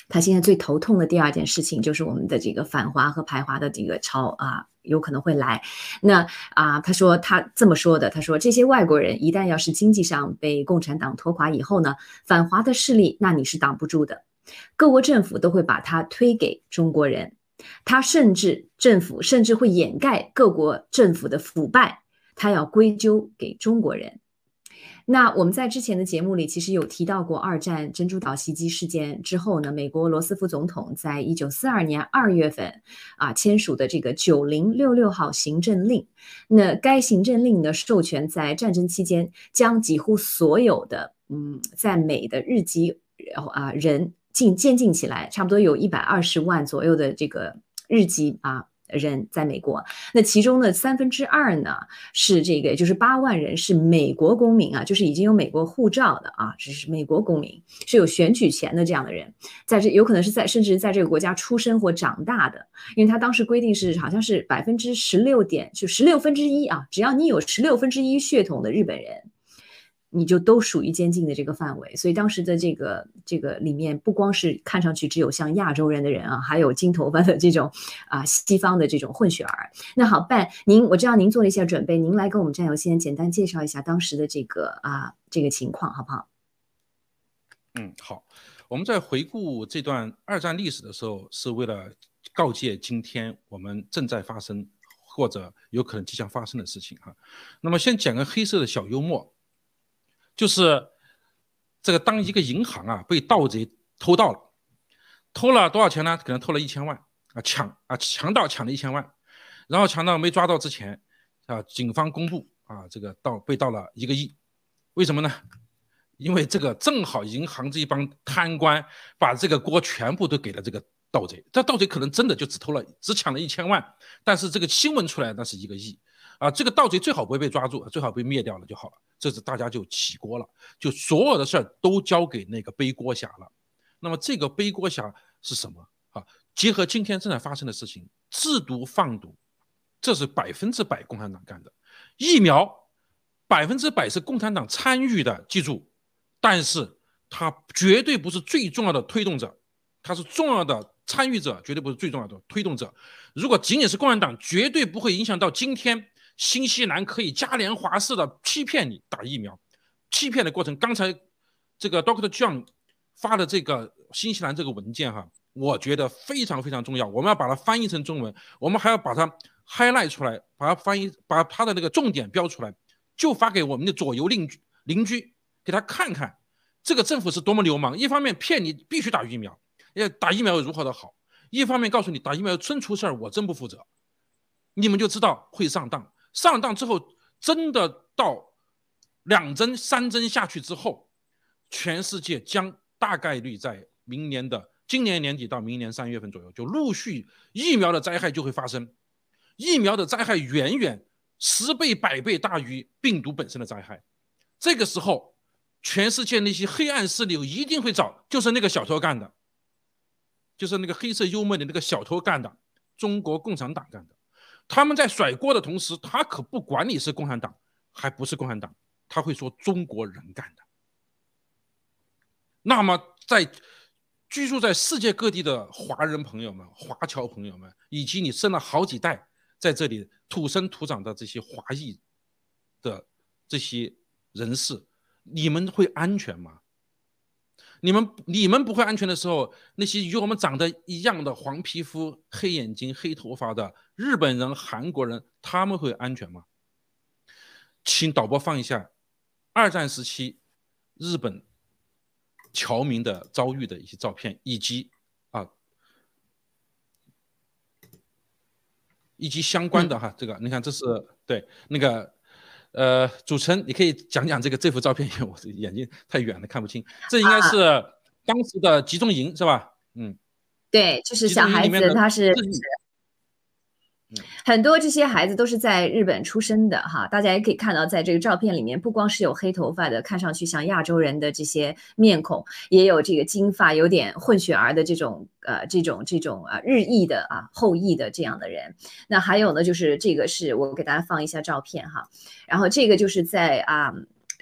他现在最头痛的第二件事情就是我们的这个反华和排华的这个潮啊有可能会来。那啊，他说他这么说的，他说这些外国人一旦要是经济上被共产党拖垮以后呢，反华的势力那你是挡不住的，各国政府都会把它推给中国人。他甚至政府甚至会掩盖各国政府的腐败，他要归咎给中国人。那我们在之前的节目里其实有提到过二战珍珠岛袭击事件之后呢，美国罗斯福总统在一九四二年二月份啊签署的这个九零六六号行政令。那该行政令呢，授权在战争期间将几乎所有的嗯在美的日籍然后啊人。进渐进起来，差不多有一百二十万左右的这个日籍啊人在美国。那其中的三分之二呢是这个，就是八万人是美国公民啊，就是已经有美国护照的啊，这是美国公民，是有选举权的这样的人，在这有可能是在甚至在这个国家出生或长大的，因为他当时规定是好像是百分之十六点，就十六分之一啊，只要你有十六分之一血统的日本人。你就都属于监禁的这个范围，所以当时的这个这个里面不光是看上去只有像亚洲人的人啊，还有金头发的这种啊西方的这种混血儿。那好，办您我知道您做了一下准备，您来跟我们战友先简单介绍一下当时的这个啊这个情况，好不好？嗯，好。我们在回顾这段二战历史的时候，是为了告诫今天我们正在发生或者有可能即将发生的事情哈。那么先讲个黑色的小幽默。就是这个，当一个银行啊被盗贼偷到了，偷了多少钱呢？可能偷了一千万啊，抢啊，强盗抢了一千万，然后强盗没抓到之前啊，警方公布啊，这个盗被盗了一个亿，为什么呢？因为这个正好银行这一帮贪官把这个锅全部都给了这个盗贼，这盗贼可能真的就只偷了只抢了一千万，但是这个新闻出来那是一个亿啊，这个盗贼最好不会被抓住，最好被灭掉了就好了。这是大家就起锅了，就所有的事儿都交给那个背锅侠了。那么这个背锅侠是什么啊？结合今天正在发生的事情，制毒放毒，这是百分之百共产党干的。疫苗百分之百是共产党参与的，记住，但是它绝对不是最重要的推动者，它是重要的参与者，绝对不是最重要的推动者。如果仅仅是共产党，绝对不会影响到今天新西兰可以嘉年华式的欺骗你打疫苗，欺骗的过程。刚才这个 Doctor John。发的这个新西兰这个文件哈，我觉得非常非常重要。我们要把它翻译成中文，我们还要把它 highlight 出来，把它翻译，把它的那个重点标出来，就发给我们的左右邻居邻居，给他看看这个政府是多么流氓。一方面骗你必须打疫苗，要打疫苗如何的好；一方面告诉你打疫苗真出事儿，我真不负责。你们就知道会上当，上当之后真的到两针三针下去之后，全世界将。大概率在明年的今年年底到明年三月份左右，就陆续疫苗的灾害就会发生。疫苗的灾害远远十倍、百倍大于病毒本身的灾害。这个时候，全世界那些黑暗势力一定会找，就是那个小偷干的，就是那个黑色幽默的那个小偷干的，中国共产党干的。他们在甩锅的同时，他可不管你是共产党还不是共产党，他会说中国人干的。那么，在居住在世界各地的华人朋友们、华侨朋友们，以及你生了好几代在这里土生土长的这些华裔的这些人士，你们会安全吗？你们你们不会安全的时候，那些与我们长得一样的黄皮肤、黑眼睛、黑头发的日本人、韩国人，他们会安全吗？请导播放一下二战时期日本。侨民的遭遇的一些照片，以及啊，以及相关的哈，这个你看，这是对那个呃，主持人，你可以讲讲这个这幅照片，因为我这眼睛太远了看不清。这应该是当时的集中营是吧？嗯，对，就是小孩子，他是。很多这些孩子都是在日本出生的哈，大家也可以看到，在这个照片里面，不光是有黑头发的，看上去像亚洲人的这些面孔，也有这个金发有点混血儿的这种呃这种这种啊日裔的啊后裔的这样的人。那还有呢，就是这个是我给大家放一下照片哈，然后这个就是在啊。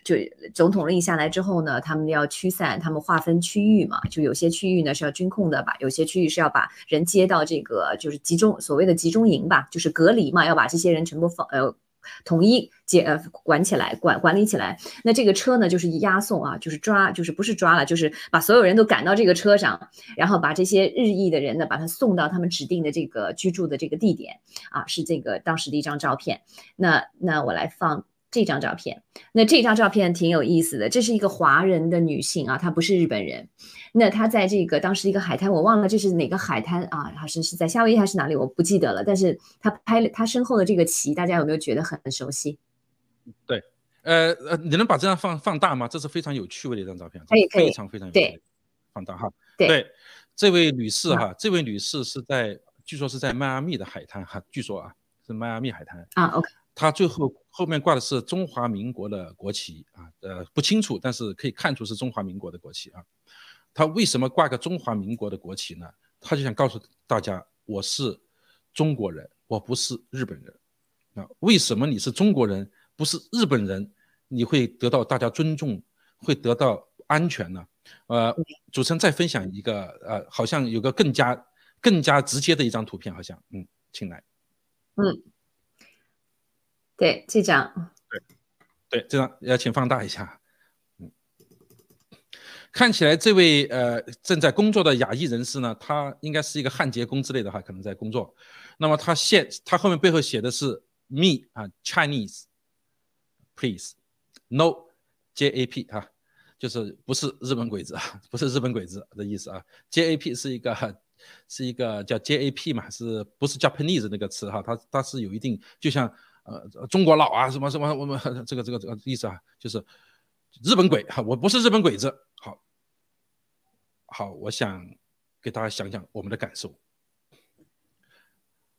就总统令下来之后呢，他们要驱散，他们划分区域嘛，就有些区域呢是要军控的吧，有些区域是要把人接到这个就是集中所谓的集中营吧，就是隔离嘛，要把这些人全部放呃统一接呃管起来管管理起来。那这个车呢就是押送啊，就是抓，就是不是抓了，就是把所有人都赶到这个车上，然后把这些日裔的人呢把他送到他们指定的这个居住的这个地点啊，是这个当时的一张照片。那那我来放。这张照片，那这张照片挺有意思的。这是一个华人的女性啊，她不是日本人。那她在这个当时一个海滩，我忘了这是哪个海滩啊？好像是在夏威夷还是哪里，我不记得了。但是她拍了她身后的这个旗，大家有没有觉得很熟悉？对，呃呃，你能把这张放放大吗？这是非常有趣味的一张照片，可以可以，非常非常有趣对，放大哈。对，这位女士哈，这位女士是在据说是在迈阿密的海滩哈，据说啊是迈阿密海滩啊。OK。他最后后面挂的是中华民国的国旗啊，呃不清楚，但是可以看出是中华民国的国旗啊。他为什么挂个中华民国的国旗呢？他就想告诉大家，我是中国人，我不是日本人啊。为什么你是中国人，不是日本人，你会得到大家尊重，会得到安全呢？呃，主持人再分享一个，呃，好像有个更加更加直接的一张图片，好像，嗯，请来，嗯。对这张，对，对这张要请放大一下，嗯，看起来这位呃正在工作的亚裔人士呢，他应该是一个焊接工之类的哈，可能在工作。那么他现他后面背后写的是 me 啊，Chinese please no J A P 哈，就是不是日本鬼子啊，不是日本鬼子的意思啊，J A P 是一个是一个叫 J A P 嘛，是不是 Japanese 那个词哈？它它是有一定就像。呃，中国佬啊，什么什么，我们这个这个这个意思啊，就是日本鬼哈，我不是日本鬼子。好，好，我想给大家讲讲我们的感受。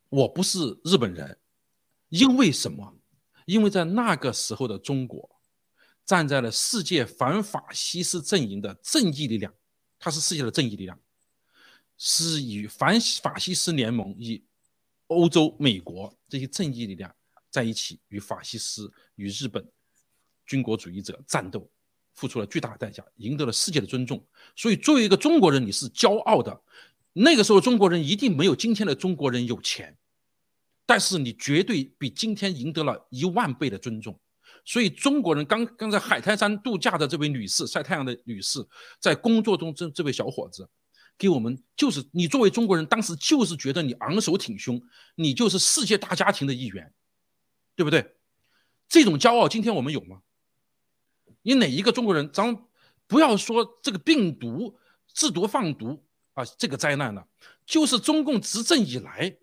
我不是日本人，因为什么？因为在那个时候的中国，站在了世界反法西斯阵营的正义力量，它是世界的正义力量，是与反法西斯联盟、以欧洲、美国这些正义力量在一起，与法西斯、与日本军国主义者战斗，付出了巨大的代价，赢得了世界的尊重。所以，作为一个中国人，你是骄傲的。那个时候，中国人一定没有今天的中国人有钱，但是你绝对比今天赢得了一万倍的尊重。所以，中国人刚刚在海滩山度假的这位女士，晒太阳的女士，在工作中这这位小伙子，给我们就是你作为中国人，当时就是觉得你昂首挺胸，你就是世界大家庭的一员，对不对？这种骄傲，今天我们有吗？你哪一个中国人？咱不要说这个病毒制毒放毒。啊，这个灾难呢，就是中共执政以来，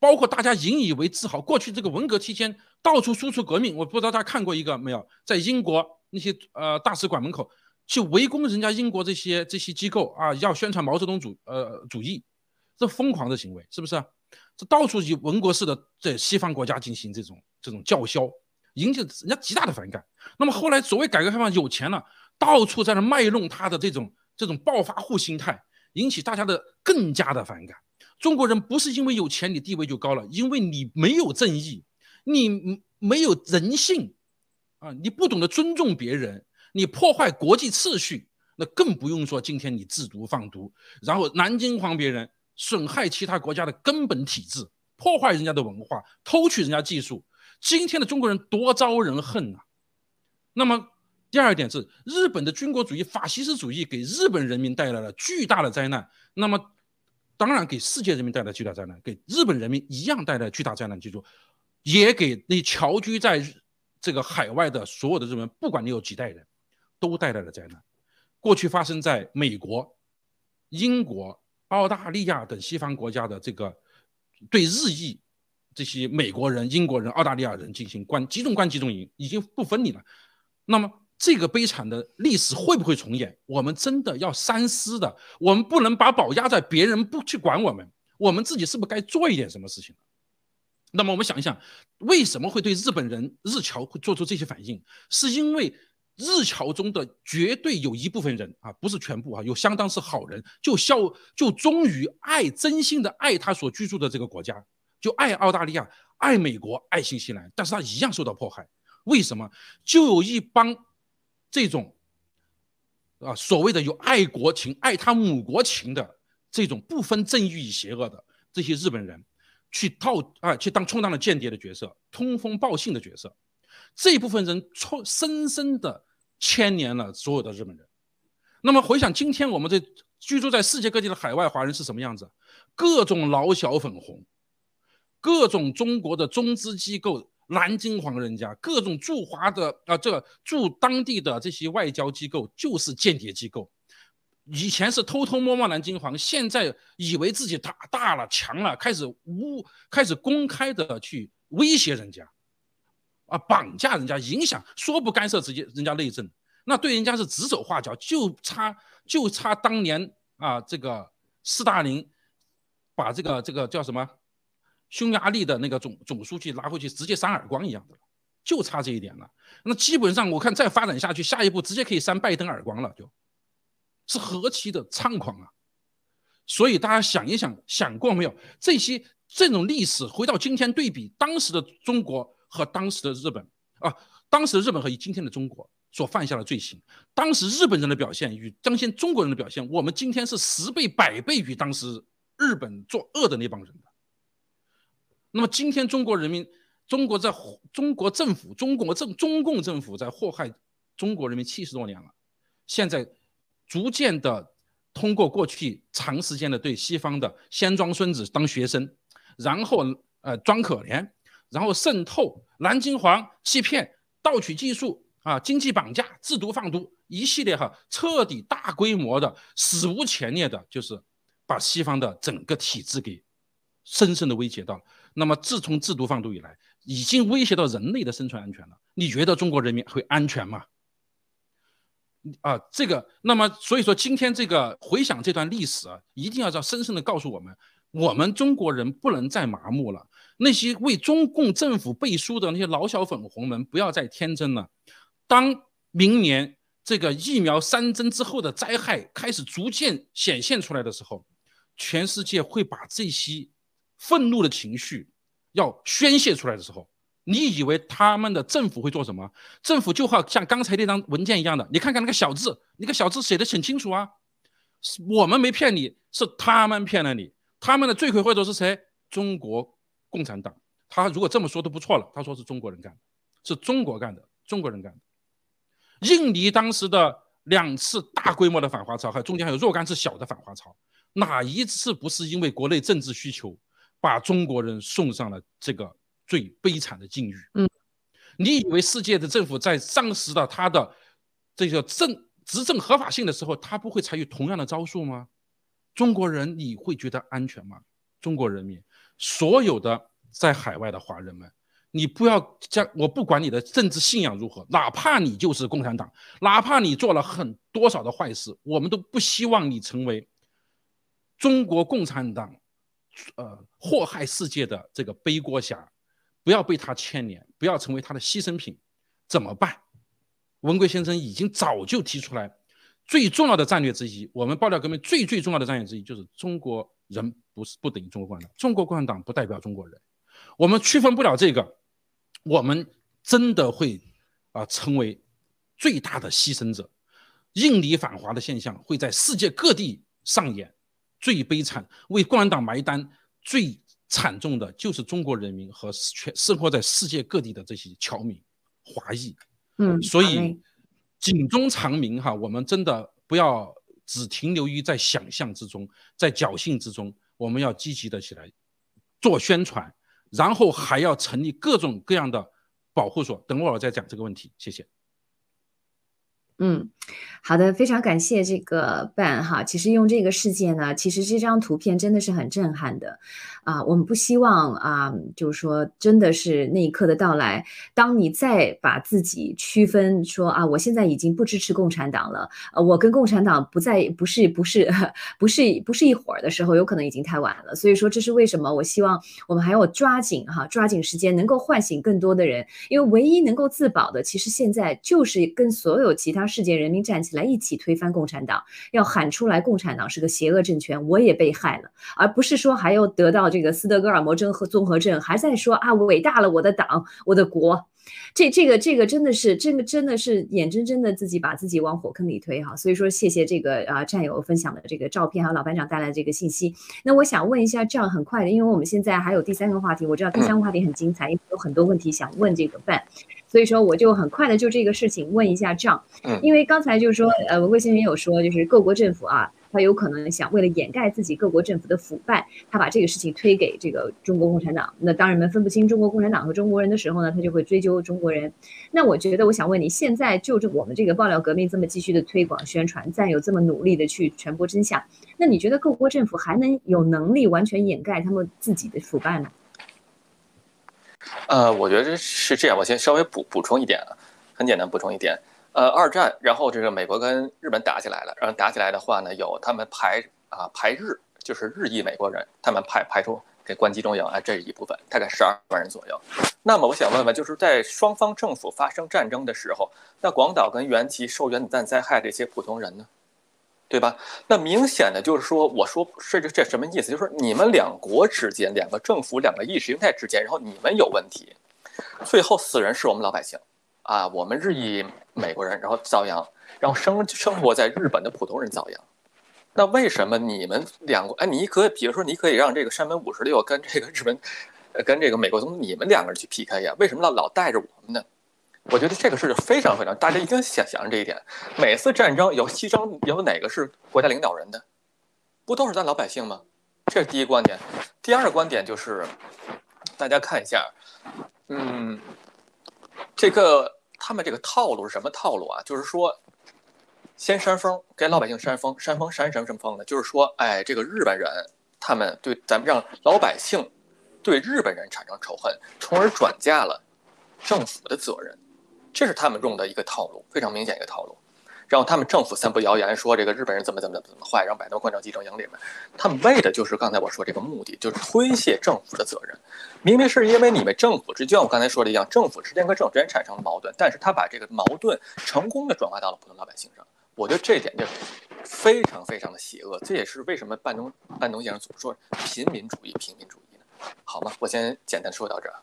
包括大家引以为自豪。过去这个文革期间，到处输出革命，我不知道大家看过一个没有？在英国那些呃大使馆门口去围攻人家英国这些这些机构啊，要宣传毛泽东主呃主义，这疯狂的行为是不是？这到处以文革式的在西方国家进行这种这种叫嚣，引起人家极大的反感。那么后来所谓改革开放有钱了，到处在那卖弄他的这种这种暴发户心态。引起大家的更加的反感。中国人不是因为有钱你地位就高了，因为你没有正义，你没有人性，啊，你不懂得尊重别人，你破坏国际秩序，那更不用说今天你制毒放毒，然后南京黄别人，损害其他国家的根本体制，破坏人家的文化，偷取人家技术。今天的中国人多招人恨呐。那么。第二点是，日本的军国主义、法西斯主义给日本人民带来了巨大的灾难。那么，当然给世界人民带来巨大灾难，给日本人民一样带来巨大灾难。记住，也给那侨居在这个海外的所有的日本人，不管你有几代人，都带来了灾难。过去发生在美国、英国、澳大利亚等西方国家的这个对日裔这些美国人、英国人、澳大利亚人进行关集中关集中营，已经不分离了。那么。这个悲惨的历史会不会重演？我们真的要三思的。我们不能把宝压在别人不去管我们，我们自己是不是该做一点什么事情？那么我们想一想，为什么会对日本人日侨会做出这些反应？是因为日侨中的绝对有一部分人啊，不是全部啊，有相当是好人，就效就忠于爱，真心的爱他所居住的这个国家，就爱澳大利亚，爱美国，爱新西兰，但是他一样受到迫害。为什么？就有一帮。这种啊，所谓的有爱国情、爱他母国情的这种不分正义与邪恶的这些日本人，去套啊，去当充当了间谍的角色、通风报信的角色，这部分人充深深的牵连了所有的日本人。那么回想今天我们这居住在世界各地的海外华人是什么样子？各种老小粉红，各种中国的中资机构。南京黄人家各种驻华的啊，这个驻当地的这些外交机构就是间谍机构，以前是偷偷摸摸南京黄，现在以为自己打大了强了，开始污，开始公开的去威胁人家，啊，绑架人家，影响说不干涉直接人家内政，那对人家是指手画脚，就差就差当年啊，这个斯大林把这个这个叫什么？匈牙利的那个总总书记拿回去直接扇耳光一样的，就差这一点了。那基本上我看再发展下去，下一步直接可以扇拜登耳光了，就是何其的猖狂啊！所以大家想一想，想过没有？这些这种历史回到今天对比，当时的中国和当时的日本啊，当时的日本和今天的中国所犯下的罪行，当时日本人的表现与当前中国人的表现，我们今天是十倍百倍于当时日本作恶的那帮人的。那么今天中国人民，中国在中国政府，中国政中共政府在祸害中国人民七十多年了，现在逐渐的通过过去长时间的对西方的先装孙子当学生，然后呃装可怜，然后渗透蓝金黄欺骗盗取技术啊经济绑架制毒放毒一系列哈彻底大规模的史无前例的，就是把西方的整个体制给深深的威胁到了。那么，自从制毒放毒以来，已经威胁到人类的生存安全了。你觉得中国人民会安全吗？啊，这个，那么所以说，今天这个回想这段历史啊，一定要要深深的告诉我们，我们中国人不能再麻木了。那些为中共政府背书的那些老小粉红们，不要再天真了。当明年这个疫苗三针之后的灾害开始逐渐显现出来的时候，全世界会把这些愤怒的情绪要宣泄出来的时候，你以为他们的政府会做什么？政府就好像刚才那张文件一样的，你看看那个小字，那个小字写的很清楚啊，我们没骗你，是他们骗了你。他们的罪魁祸首是谁？中国共产党。他如果这么说都不错了，他说是中国人干的，是中国干的，中国人干的。印尼当时的两次大规模的反华潮，还有中间还有若干次小的反华潮，哪一次不是因为国内政治需求，把中国人送上了这个最悲惨的境遇？嗯，你以为世界的政府在丧失了他的这个政执政合法性的时候，他不会采取同样的招数吗？中国人你会觉得安全吗？中国人民，所有的在海外的华人们。你不要将我不管你的政治信仰如何，哪怕你就是共产党，哪怕你做了很多少的坏事，我们都不希望你成为中国共产党，呃，祸害世界的这个背锅侠，不要被他牵连，不要成为他的牺牲品，怎么办？文贵先生已经早就提出来，最重要的战略之一，我们爆料革命最最重要的战略之一就是中国人不是不等于中国共产党，中国共产党不代表中国人，我们区分不了这个。我们真的会啊成为最大的牺牲者，印尼反华的现象会在世界各地上演，最悲惨为共产党埋单最惨重的就是中国人民和全生活在世界各地的这些侨民华裔，嗯，所以警钟长鸣哈，我们真的不要只停留于在想象之中，在侥幸之中，我们要积极的起来做宣传。然后还要成立各种各样的保护所，等会儿我再讲这个问题，谢谢。嗯，好的，非常感谢这个 Ben 哈。其实用这个事件呢，其实这张图片真的是很震撼的啊。我们不希望啊，就是说真的是那一刻的到来，当你再把自己区分说啊，我现在已经不支持共产党了，呃，我跟共产党不在不是不是不是不是一伙儿的时候，有可能已经太晚了。所以说，这是为什么我希望我们还要抓紧哈，抓紧时间，能够唤醒更多的人，因为唯一能够自保的，其实现在就是跟所有其他。世界人民站起来，一起推翻共产党，要喊出来，共产党是个邪恶政权，我也被害了，而不是说还要得到这个斯德哥尔摩症和综合症，还在说啊，伟大了我的党，我的国，这这个这个真的是，这个真的是眼睁睁的自己把自己往火坑里推哈。所以说，谢谢这个啊战友分享的这个照片，还有老班长带来的这个信息。那我想问一下，这样很快的，因为我们现在还有第三个话题，我知道第三个话题很精彩，因为有很多问题想问这个范。所以说，我就很快的就这个事情问一下账，嗯，因为刚才就是说，呃，文贵先生有说，就是各国政府啊，他有可能想为了掩盖自己各国政府的腐败，他把这个事情推给这个中国共产党。那当人们分不清中国共产党和中国人的时候呢，他就会追究中国人。那我觉得，我想问你，现在就这我们这个爆料革命这么继续的推广宣传，再有这么努力的去传播真相，那你觉得各国政府还能有能力完全掩盖他们自己的腐败吗？呃，我觉得是这样，我先稍微补补充一点啊，很简单补充一点。呃，二战，然后这个美国跟日本打起来了，然后打起来的话呢，有他们排啊排日，就是日裔美国人，他们派派出这关集中营啊，这一部分，大概十二万人左右。那么我想问问，就是在双方政府发生战争的时候，那广岛跟原崎受原子弹灾害这些普通人呢？对吧？那明显的就是说，我说这这这什么意思？就是你们两国之间、两个政府、两个意识形态之间，然后你们有问题，最后死人是我们老百姓，啊，我们日裔美国人，然后遭殃，然后生生活在日本的普通人遭殃。那为什么你们两国？哎，你可以，比如说，你可以让这个山本五十六跟这个日本，跟这个美国总统，你们两个人去 PK 呀？为什么老老带着我们呢？我觉得这个是非常非常，大家一定想想这一点。每次战争有牺牲，有哪个是国家领导人的？不都是咱老百姓吗？这是第一观点。第二个观点就是，大家看一下，嗯，这个他们这个套路是什么套路啊？就是说，先扇风，给老百姓扇风，扇风扇什么什么风呢？就是说，哎，这个日本人他们对咱们让老百姓对日本人产生仇恨，从而转嫁了政府的责任。这是他们用的一个套路，非常明显一个套路。然后他们政府散布谣言说这个日本人怎么怎么怎么坏，让百多关照集中营里面，他们为的就是刚才我说这个目的，就是推卸政府的责任。明明是因为你们政府之间，我刚才说的一样，政府之间跟政府之间产生了矛盾，但是他把这个矛盾成功的转化到了普通老百姓上。我觉得这一点就非常非常的邪恶，这也是为什么半东半东先生总说平民主义平民主义呢？好吗？我先简单说到这儿。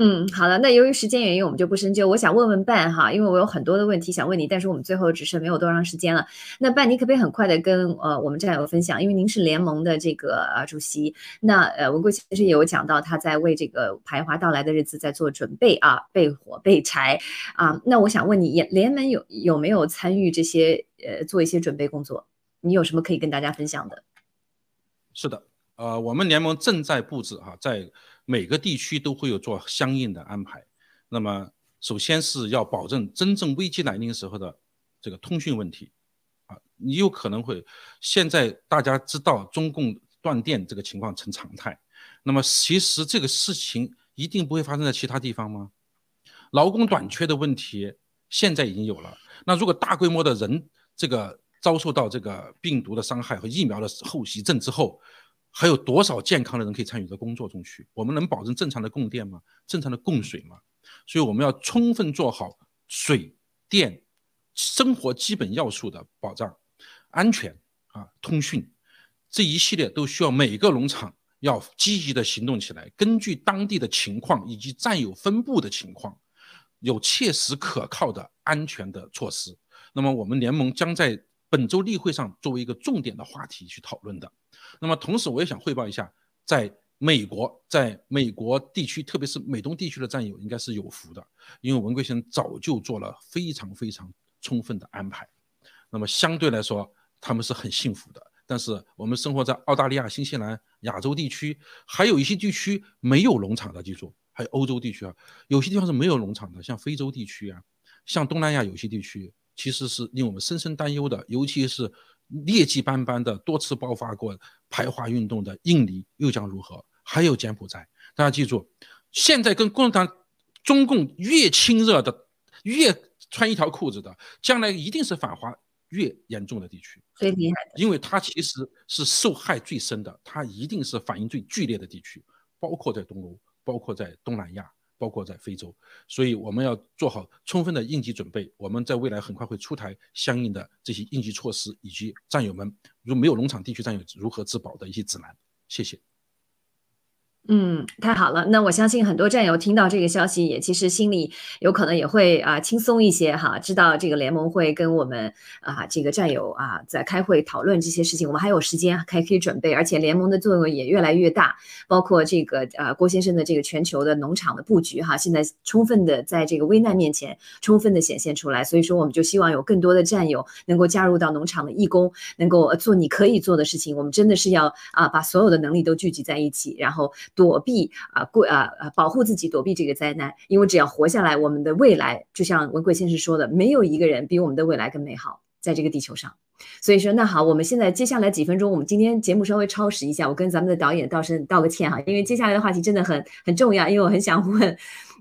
嗯，好的。那由于时间原因，我们就不深究。我想问问半哈，因为我有很多的问题想问你，但是我们最后只剩没有多长时间了。那半，你可不可以很快的跟呃我们战友分享？因为您是联盟的这个呃主席，那呃文贵其实也有讲到他在为这个排华到来的日子在做准备啊，备火备柴啊。那我想问你，联联盟有有没有参与这些呃做一些准备工作？你有什么可以跟大家分享的？是的，呃，我们联盟正在布置哈，在。每个地区都会有做相应的安排。那么，首先是要保证真正危机来临时候的这个通讯问题啊，你有可能会现在大家知道中共断电这个情况成常态。那么，其实这个事情一定不会发生在其他地方吗？劳工短缺的问题现在已经有了。那如果大规模的人这个遭受到这个病毒的伤害和疫苗的后遗症之后，还有多少健康的人可以参与到工作中去？我们能保证正常的供电吗？正常的供水吗？所以我们要充分做好水电生活基本要素的保障、安全啊、通讯这一系列都需要每个农场要积极的行动起来，根据当地的情况以及占有分布的情况，有切实可靠的安全的措施。那么我们联盟将在本周例会上作为一个重点的话题去讨论的。那么同时，我也想汇报一下，在美国，在美国地区，特别是美东地区的战友，应该是有福的，因为文贵先生早就做了非常非常充分的安排。那么相对来说，他们是很幸福的。但是我们生活在澳大利亚、新西兰、亚洲地区，还有一些地区没有农场的，记住，还有欧洲地区啊，有些地方是没有农场的，像非洲地区啊，像东南亚有些地区，其实是令我们深深担忧的，尤其是。劣迹斑斑的多次爆发过排华运动的印尼又将如何？还有柬埔寨，大家记住，现在跟共产党、中共越亲热的，越穿一条裤子的，将来一定是反华越严重的地区，最厉害，因为它其实是受害最深的，它一定是反应最剧烈的地区，包括在东欧，包括在东南亚。包括在非洲，所以我们要做好充分的应急准备。我们在未来很快会出台相应的这些应急措施，以及战友们如没有农场地区战友如何自保的一些指南。谢谢。嗯，太好了。那我相信很多战友听到这个消息，也其实心里有可能也会啊轻松一些哈。知道这个联盟会跟我们啊这个战友啊在开会讨论这些事情，我们还有时间还可以准备，而且联盟的作用也越来越大。包括这个啊郭先生的这个全球的农场的布局哈，现在充分的在这个危难面前充分的显现出来。所以说，我们就希望有更多的战友能够加入到农场的义工，能够做你可以做的事情。我们真的是要啊把所有的能力都聚集在一起，然后。躲避啊，过啊啊，保护自己，躲避这个灾难。因为只要活下来，我们的未来就像文贵先生说的，没有一个人比我们的未来更美好，在这个地球上。所以说，那好，我们现在接下来几分钟，我们今天节目稍微超时一下，我跟咱们的导演道声道个歉哈，因为接下来的话题真的很很重要，因为我很想问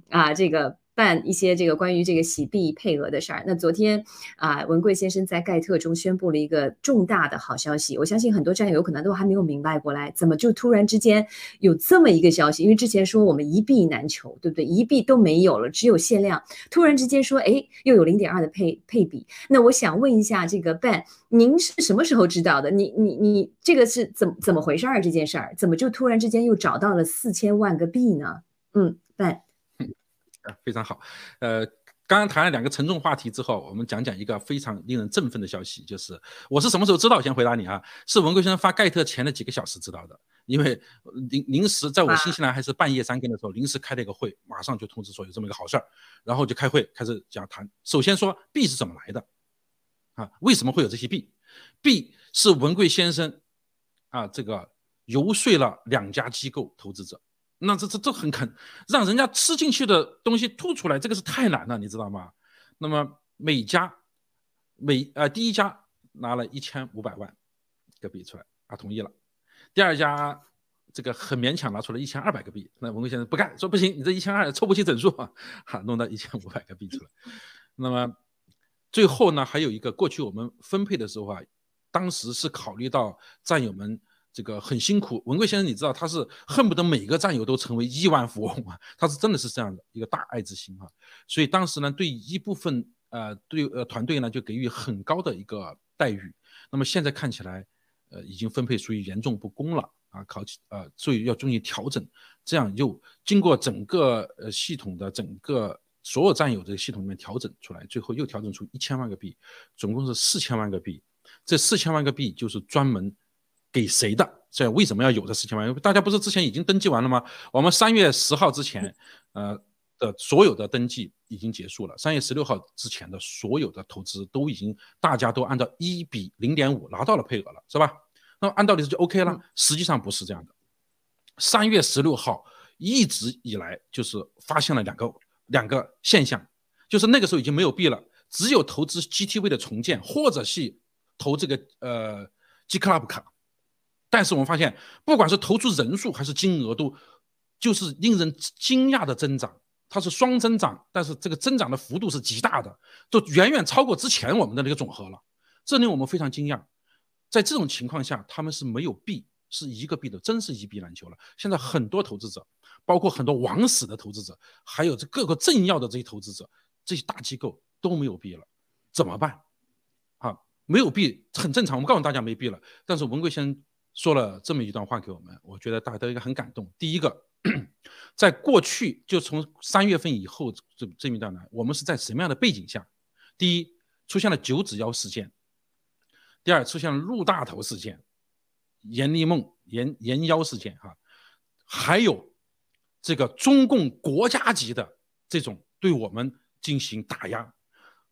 啊这个。办一些这个关于这个洗币配额的事儿。那昨天啊，文贵先生在盖特中宣布了一个重大的好消息。我相信很多战友可能都还没有明白过来，怎么就突然之间有这么一个消息？因为之前说我们一币难求，对不对？一币都没有了，只有限量。突然之间说，哎，又有零点二的配配比。那我想问一下，这个 Ben，您是什么时候知道的？你你你这个是怎怎么回事儿？这件事儿怎么就突然之间又找到了四千万个币呢？嗯，Ben。非常好，呃，刚刚谈了两个沉重话题之后，我们讲讲一个非常令人振奋的消息，就是我是什么时候知道？先回答你啊，是文贵先生发盖特前的几个小时知道的，因为临临时在我新西兰还是半夜三更的时候，临时开了一个会，马上就通知说有这么一个好事儿，然后就开会开始讲谈。首先说币是怎么来的啊？为什么会有这些币？币是文贵先生啊，这个游说了两家机构投资者。那这这这很肯让人家吃进去的东西吐出来，这个是太难了，你知道吗？那么每家每呃第一家拿了一千五百万个币出来，啊同意了。第二家这个很勉强拿出了一千二百个币，那文贵先生不干，说不行，你这一千二凑不齐整数啊，哈，弄到一千五百个币出来。那么最后呢，还有一个过去我们分配的时候啊，当时是考虑到战友们这个很辛苦。文贵先生，你知道他是恨不得每个战友都成为亿万富翁啊，他是真的是这样的一个大爱之心啊。所以当时呢，对一部分呃对呃团队呢就给予很高的一个待遇。那么现在看起来，呃，已经分配属于严重不公了啊，考起呃，所以要进行调整。这样又经过整个呃系统的整个。所有占有的系统里面调整出来，最后又调整出一千万个币，总共是四千万个币。这四千万个币就是专门给谁的？这为什么要有这四千万？大家不是之前已经登记完了吗？我们三月十号之前，呃的所有的登记已经结束了。三月十六号之前的所有的投资都已经，大家都按照一比零点五拿到了配额了，是吧？那么按道理是就 OK 了。实际上不是这样的。三月十六号一直以来就是发现了两个。两个现象，就是那个时候已经没有币了，只有投资 GTV 的重建，或者是投这个呃 G Club 卡。但是我们发现，不管是投出人数还是金额，都就是令人惊讶的增长，它是双增长，但是这个增长的幅度是极大的，就远远超过之前我们的那个总和了，这令我们非常惊讶。在这种情况下，他们是没有币，是一个币的，真是一币难求了。现在很多投资者。包括很多枉死的投资者，还有这各个政要的这些投资者，这些大机构都没有币了，怎么办？啊，没有币很正常。我们告诉大家没币了，但是文贵先生说了这么一段话给我们，我觉得大家都应该很感动。第一个，在过去就从三月份以后这这一段呢，我们是在什么样的背景下？第一，出现了九指妖事件；第二，出现了陆大头事件、严立梦、严严妖事件，哈，还有。这个中共国家级的这种对我们进行打压、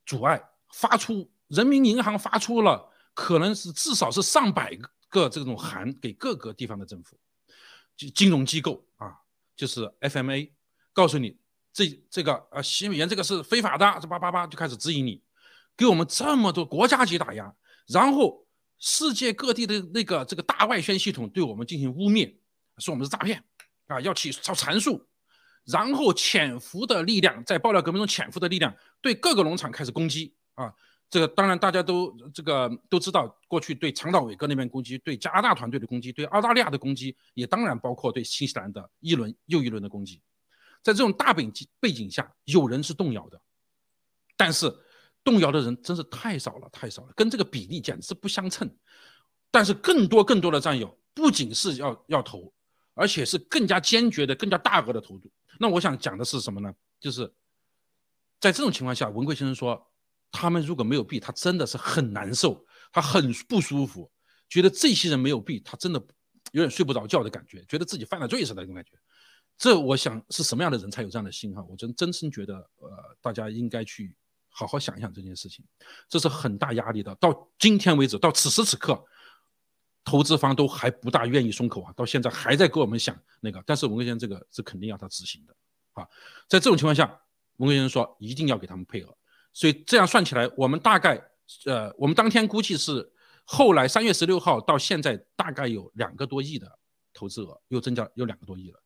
阻碍，发出人民银行发出了可能是至少是上百个各这种函给各个地方的政府、金金融机构啊，就是 FMA，告诉你这这个啊，洗美元这个是非法的，这叭叭叭就开始指引你，给我们这么多国家级打压，然后世界各地的那个这个大外宣系统对我们进行污蔑，说我们是诈骗。啊，要起要阐述，然后潜伏的力量在爆料革命中潜伏的力量对各个农场开始攻击啊！这个当然大家都这个都知道，过去对长岛伟哥那边攻击，对加拿大团队的攻击，对澳大利亚的攻击，也当然包括对新西兰的一轮又一轮的攻击。在这种大背景背景下，有人是动摇的，但是动摇的人真是太少了，太少了，跟这个比例简直不相称。但是更多更多的战友不仅是要要投。而且是更加坚决的、更加大额的投入。那我想讲的是什么呢？就是在这种情况下，文贵先生说，他们如果没有币，他真的是很难受，他很不舒服，觉得这些人没有币，他真的有点睡不着觉的感觉，觉得自己犯了罪似的那种感觉。这我想是什么样的人才有这样的心哈？我真真心觉得，呃，大家应该去好好想一想这件事情，这是很大压力的。到今天为止，到此时此刻。投资方都还不大愿意松口啊，到现在还在给我们想那个，但是文革先生这个是肯定要他执行的啊。在这种情况下，文革先生说一定要给他们配额，所以这样算起来，我们大概呃，我们当天估计是后来三月十六号到现在大概有两个多亿的投资额，又增加有两个多亿了，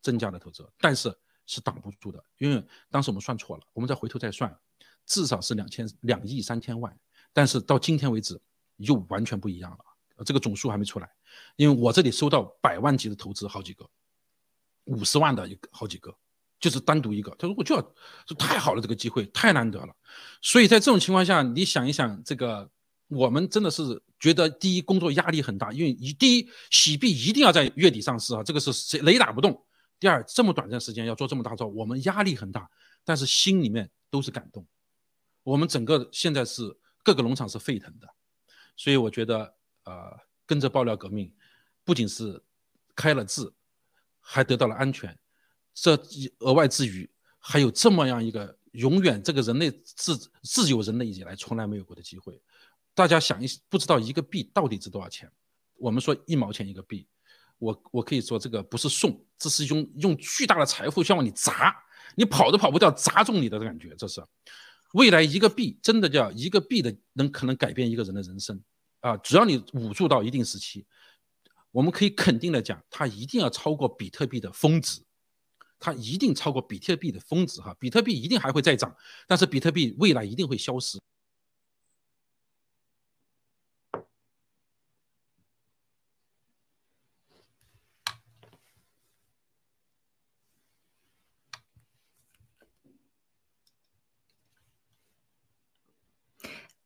增加的投资额，但是是挡不住的，因为当时我们算错了，我们再回头再算，至少是两千两亿三千万，但是到今天为止又完全不一样了。这个总数还没出来，因为我这里收到百万级的投资好几个，五十万的一个好几个，就是单独一个。他说我就要，这太好了，这个机会太难得了。所以在这种情况下，你想一想，这个我们真的是觉得第一工作压力很大，因为一第一洗币一定要在月底上市啊，这个是雷打不动。第二这么短暂时间要做这么大招，我们压力很大，但是心里面都是感动。我们整个现在是各个农场是沸腾的，所以我觉得。呃，跟着爆料革命，不仅是开了智，还得到了安全。这额外之余，还有这么样一个永远这个人类自自有人类以来从来没有过的机会。大家想一，不知道一个币到底值多少钱？我们说一毛钱一个币，我我可以说这个不是送，这是用用巨大的财富向往你砸，你跑都跑不掉，砸中你的感觉。这是未来一个币，真的叫一个币的能可能改变一个人的人生。啊，只要你捂住到一定时期，我们可以肯定的讲，它一定要超过比特币的峰值，它一定超过比特币的峰值哈比特币一定还会再涨但是比特币未来一定会消失。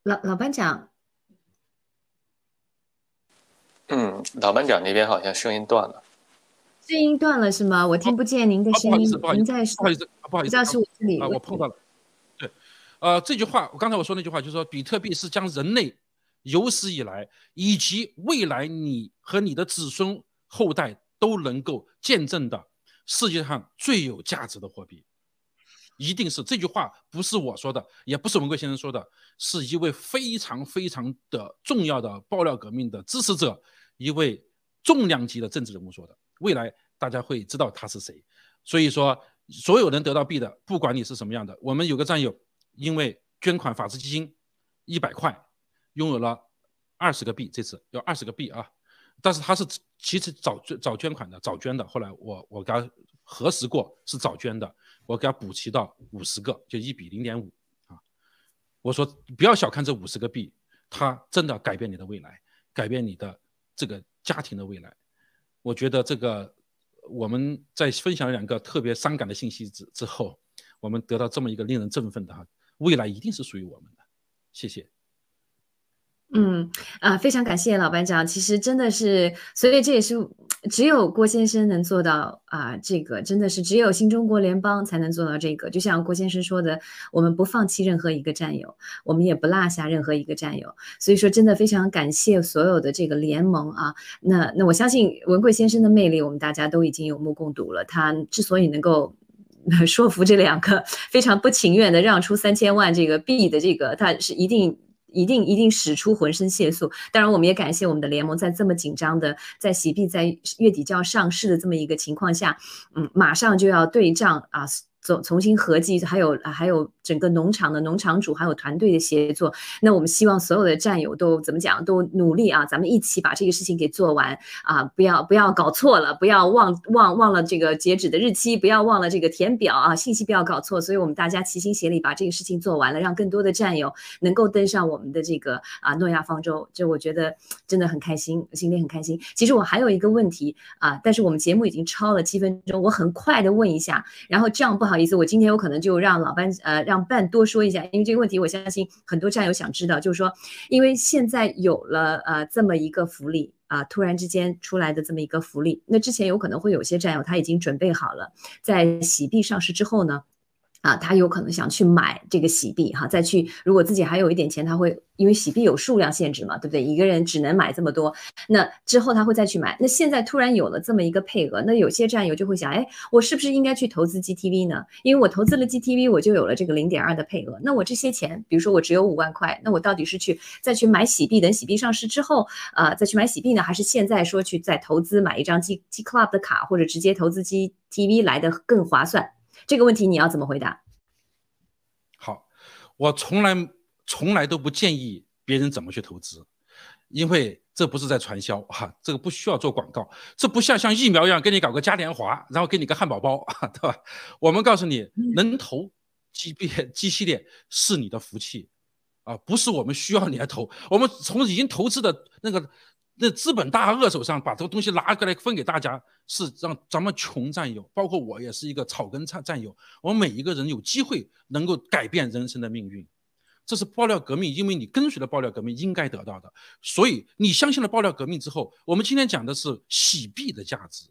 老老班长。嗯老班长那边好像声音断了。声音断了是吗？我听不见您的声音，您在不好意思，不好意思，不知道是我这里啊，我碰到了。对，呃，这句话，我刚才我说那句话就是说，比特币是将人类有史以来以及未来你和你的子孙后代都能够见证的世界上最有价值的货币。一定是这句话不是我说的，也不是文贵先生说的，是一位非常非常的重要的爆料革命的支持者，一位重量级的政治人物说的。未来大家会知道他是谁。所以说，所有人得到币的，不管你是什么样的，我们有个战友，因为捐款法治基金一百块，拥有了二十个币，这次要二十个币啊。但是他是其实早早捐款的，早捐的。后来我我给他核实过，是早捐的。我给他补齐到五十个，就一比零点五啊！我说不要小看这五十个币，它真的改变你的未来，改变你的这个家庭的未来。我觉得这个我们在分享两个特别伤感的信息之之后，我们得到这么一个令人振奋的哈，未来一定是属于我们的。谢谢。嗯啊，非常感谢老班长。其实真的是，所以这也是只有郭先生能做到啊。这个真的是只有新中国联邦才能做到这个。就像郭先生说的，我们不放弃任何一个战友，我们也不落下任何一个战友。所以说，真的非常感谢所有的这个联盟啊。那那我相信文贵先生的魅力，我们大家都已经有目共睹了。他之所以能够 <laughs> 说服这两个非常不情愿的让出三千万这个币的这个，他是一定。一定一定使出浑身解数。当然，我们也感谢我们的联盟，在这么紧张的，在喜币在月底就要上市的这么一个情况下，嗯，马上就要对账啊。重重新合计，还有还有整个农场的农场主，还有团队的协作。那我们希望所有的战友都怎么讲，都努力啊！咱们一起把这个事情给做完啊！不要不要搞错了，不要忘忘忘了这个截止的日期，不要忘了这个填表啊，信息不要搞错。所以我们大家齐心协力把这个事情做完了，让更多的战友能够登上我们的这个啊诺亚方舟。这我觉得真的很开心，心里很开心。其实我还有一个问题啊，但是我们节目已经超了七分钟，我很快的问一下，然后这样不好。意思，我今天有可能就让老班呃让伴多说一下，因为这个问题我相信很多战友想知道，就是说，因为现在有了呃这么一个福利啊，突然之间出来的这么一个福利，那之前有可能会有些战友他已经准备好了，在洗币上市之后呢。啊，他有可能想去买这个洗币哈，再去如果自己还有一点钱，他会因为洗币有数量限制嘛，对不对？一个人只能买这么多，那之后他会再去买。那现在突然有了这么一个配额，那有些战友就会想，哎，我是不是应该去投资 GTV 呢？因为我投资了 GTV，我就有了这个零点二的配额。那我这些钱，比如说我只有五万块，那我到底是去再去买洗币，等洗币上市之后，呃，再去买洗币呢，还是现在说去再投资买一张 G G Club 的卡，或者直接投资 GTV 来的更划算？这个问题你要怎么回答？好，我从来从来都不建议别人怎么去投资，因为这不是在传销哈，这个不需要做广告，这不像像疫苗一样给你搞个嘉年华，然后给你个汉堡包，对吧？我们告诉你，能投 G B G 系列是你的福气啊，不是我们需要你来投，我们从已经投资的那个。那资本大鳄手上把这个东西拿过来分给大家，是让咱们穷战友，包括我也是一个草根战战友，我们每一个人有机会能够改变人生的命运，这是爆料革命，因为你跟随了爆料革命应该得到的。所以你相信了爆料革命之后，我们今天讲的是洗币的价值。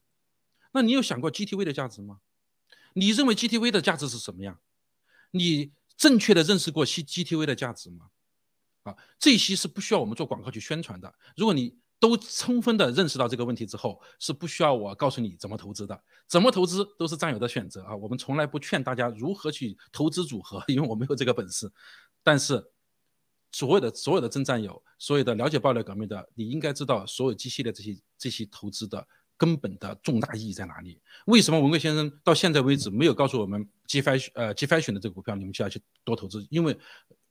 那你有想过 GTV 的价值吗？你认为 GTV 的价值是什么样？你正确的认识过 G GTV 的价值吗？啊，这些是不需要我们做广告去宣传的。如果你都充分的认识到这个问题之后，是不需要我告诉你怎么投资的。怎么投资都是战友的选择啊！我们从来不劝大家如何去投资组合，因为我没有这个本事。但是，所有的所有的真战友，所有的了解爆料革命的，你应该知道所有 G 系列这些这些投资的根本的重大意义在哪里？为什么文贵先生到现在为止没有告诉我们 GFI 呃 G Fashion 的这个股票你们就要去多投资？因为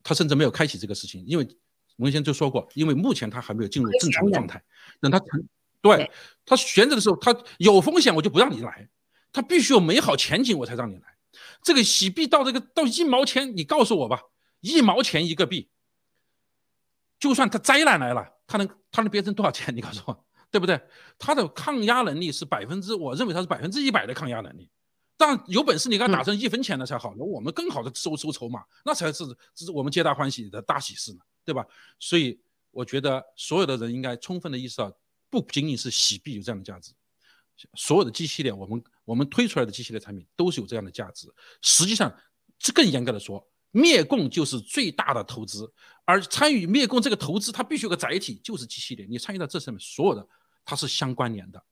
他甚至没有开启这个事情，因为。文先就说过，因为目前他还没有进入正常的状态，等他成，对他悬着的时候，他有风险，我就不让你来，他必须有美好前景，我才让你来。这个洗币到这个到一毛钱，你告诉我吧，一毛钱一个币，就算他灾难来了，他能他能变成多少钱？你告诉我，对不对？他的抗压能力是百分之，我认为他是百分之一百的抗压能力。但有本事你给他打成一分钱的才好，那我们更好的收收筹码，那才是这是我们皆大欢喜的大喜事呢。对吧？所以我觉得所有的人应该充分的意识到，不仅仅是洗币有这样的价值，所有的机器链，我们我们推出来的机器链产品都是有这样的价值。实际上，这更严格的说，灭共就是最大的投资，而参与灭共这个投资，它必须有个载体，就是机器链。你参与到这上面，所有的它是相关联的。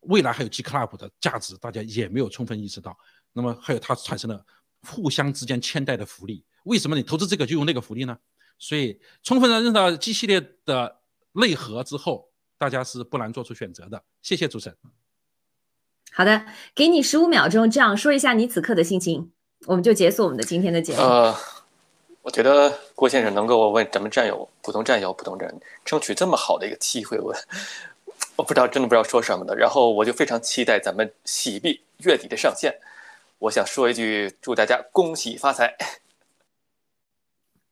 未来还有 G Club 的价值，大家也没有充分意识到。那么还有它产生了互相之间牵带的福利。为什么你投资这个就用那个福利呢？所以充分的认识到 G 系列的内核之后，大家是不难做出选择的。谢谢主持人。好的，给你十五秒钟，这样说一下你此刻的心情，我们就结束我们的今天的节目。呃，我觉得郭先生能够为咱们战友、普通战友、普通人争取这么好的一个机会，我。我不知道，真的不知道说什么的。然后我就非常期待咱们喜币月底的上线。我想说一句，祝大家恭喜发财。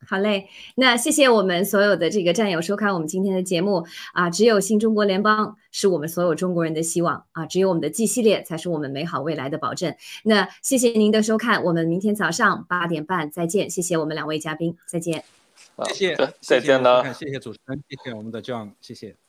好嘞，那谢谢我们所有的这个战友收看我们今天的节目啊！只有新中国联邦是我们所有中国人的希望啊！只有我们的 G 系列才是我们美好未来的保证。那谢谢您的收看，我们明天早上八点半再见。谢谢我们两位嘉宾，再见。谢谢，再见了。谢谢主持人，谢谢我们的 John，谢谢。